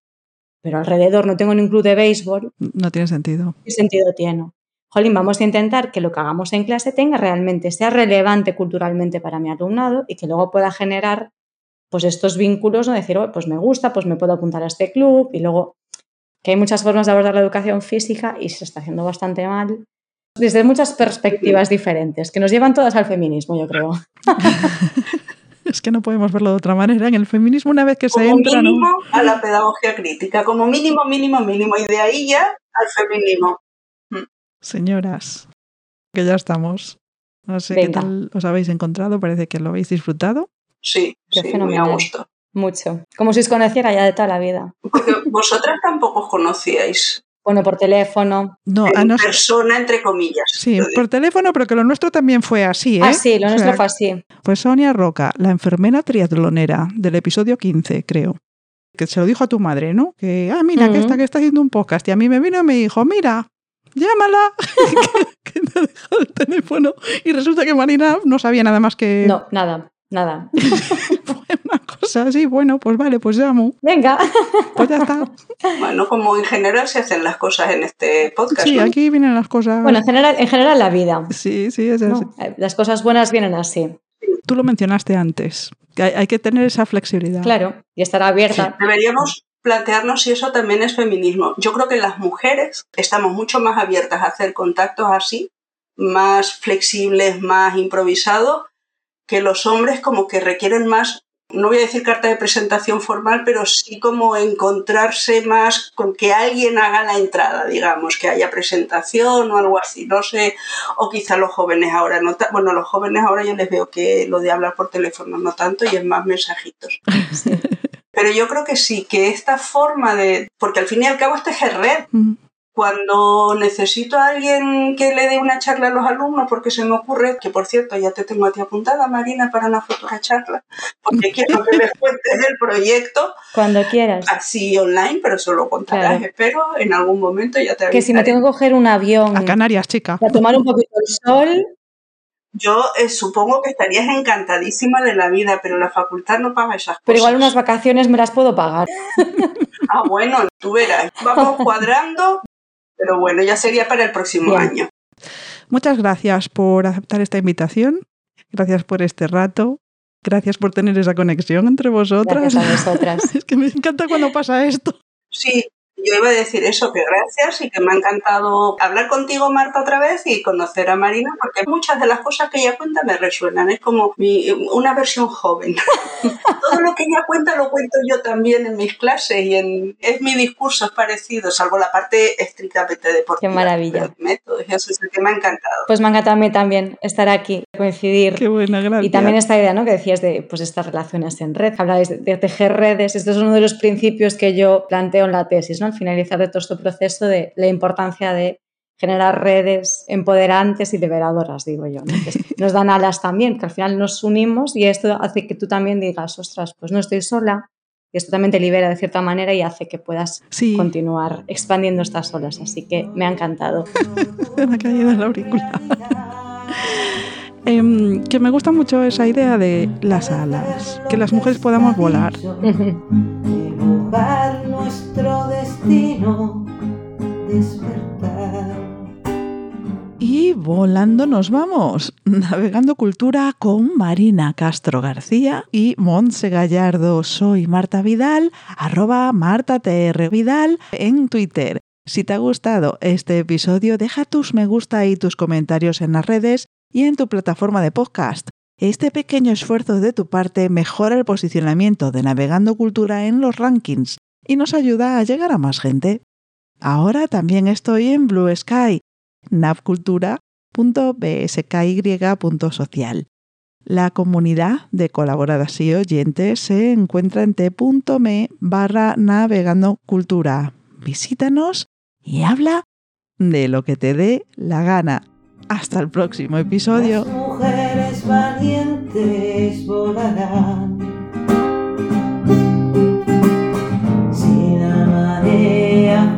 pero alrededor no tengo ningún club de béisbol. No tiene sentido. ¿Qué sentido tiene? Jolín, vamos a intentar que lo que hagamos en clase tenga realmente, sea relevante culturalmente para mi alumnado y que luego pueda generar pues estos vínculos, ¿no? Decir, oh, pues me gusta, pues me puedo apuntar a este club y luego que hay muchas formas de abordar la educación física y se está haciendo bastante mal desde muchas perspectivas diferentes, que nos llevan todas al feminismo, yo creo. es que no podemos verlo de otra manera. En el feminismo, una vez que se entra. Como mínimo a la pedagogía crítica, como mínimo, mínimo, mínimo, y de ahí ya al feminismo. Mm. Señoras, que ya estamos. No sé qué tal os habéis encontrado, parece que lo habéis disfrutado. Sí, sí muy a gusto. Mucho. Como si os conociera ya de toda la vida. Porque vosotras tampoco os conocíais. Bueno, por teléfono. No, en persona, entre comillas. Sí, por teléfono, pero que lo nuestro también fue así, ¿eh? Ah, sí, lo nuestro fue así. Pues Sonia Roca, la enfermera triatlonera del episodio 15, creo. Que se lo dijo a tu madre, ¿no? Que, ah, mira, que, está, que está haciendo un podcast. Y a mí me vino y me dijo, mira, llámala, que, que te ha dejado el teléfono. Y resulta que Marina no sabía nada más que... No, nada. Nada. una cosa así, bueno, pues vale, pues llamo. Venga. Pues ya está. Bueno, como en general se hacen las cosas en este podcast. Sí, aquí vienen las cosas. Bueno, en general, en general la vida. Sí, sí, es así. Eh, las cosas buenas vienen así. Tú lo mencionaste antes. Que hay, que tener esa flexibilidad. Claro, y estar abierta. Deberíamos plantearnos si eso también es feminismo. Yo creo que las mujeres estamos mucho más abiertas a hacer contactos así, más flexibles, más improvisados, que los hombres como que requieren más, no voy a decir carta de presentación formal, pero sí como encontrarse más con que alguien haga la entrada, digamos, que haya presentación o algo así, no sé, o quizá los jóvenes ahora no, bueno, los jóvenes ahora yo les veo que lo de hablar por teléfono no tanto y es más mensajitos. Pero yo creo que sí, que esta forma de, porque al fin y al cabo este es red, cuando necesito a alguien que le dé una charla a los alumnos, porque se me ocurre, que por cierto ya te tengo a ti apuntada, Marina, para una futura charla, porque quiero que les cuentes el proyecto. Cuando quieras. Así online, pero solo contarás, espero, en algún momento ya te avisaré. Que si me tengo que coger un avión. A Canarias, chica. Para tomar un poquito el sol. Yo eh, supongo que estarías encantadísima de la vida, pero la facultad no paga esas cosas. Pero igual unas vacaciones me las puedo pagar. ah, bueno, tú verás. Vamos cuadrando pero bueno, ya sería para el próximo año. Muchas gracias por aceptar esta invitación. Gracias por este rato. Gracias por tener esa conexión entre vosotras. Gracias a vosotras. es que me encanta cuando pasa esto. Sí, yo iba a decir eso, que gracias y que me ha encantado hablar contigo, Marta, otra vez y conocer a Marina, porque muchas de las cosas que ella cuenta me resuenan. Es como una versión joven. Todo lo que ella cuenta lo cuento yo también en mis clases y en, es mi discurso es parecido, salvo la parte estrictamente deportiva. Qué maravilla. Métodos, eso es que me ha encantado. Pues me ha encantado a mí también estar aquí, coincidir. Qué buena, gracias. Y también esta idea ¿no? que decías de pues, estas relaciones en red, hablabais de, de tejer redes. Esto es uno de los principios que yo planteo en la tesis, ¿no? Al finalizar de todo este proceso de la importancia de generar redes empoderantes y liberadoras, digo yo. nos dan alas también, que al final nos unimos y esto hace que tú también digas, ostras, pues no estoy sola. Y esto también te libera de cierta manera y hace que puedas continuar expandiendo estas olas. Así que me ha encantado. me ha caído la auricular. Em, que me gusta mucho esa idea de las alas, que las mujeres podamos volar. Nuestro destino, despertar. Y volando nos vamos, navegando cultura con Marina Castro García y Montse Gallardo. Soy Marta Vidal, arroba Marta Vidal en Twitter. Si te ha gustado este episodio, deja tus me gusta y tus comentarios en las redes y en tu plataforma de podcast. Este pequeño esfuerzo de tu parte mejora el posicionamiento de Navegando Cultura en los rankings y nos ayuda a llegar a más gente. Ahora también estoy en Blue Sky, navcultura.bsky.social. La comunidad de colaboradoras y oyentes se encuentra en t.me barra navegando cultura. Visítanos y habla de lo que te dé la gana. Hasta el próximo episodio. Valientes volarán. Si la marea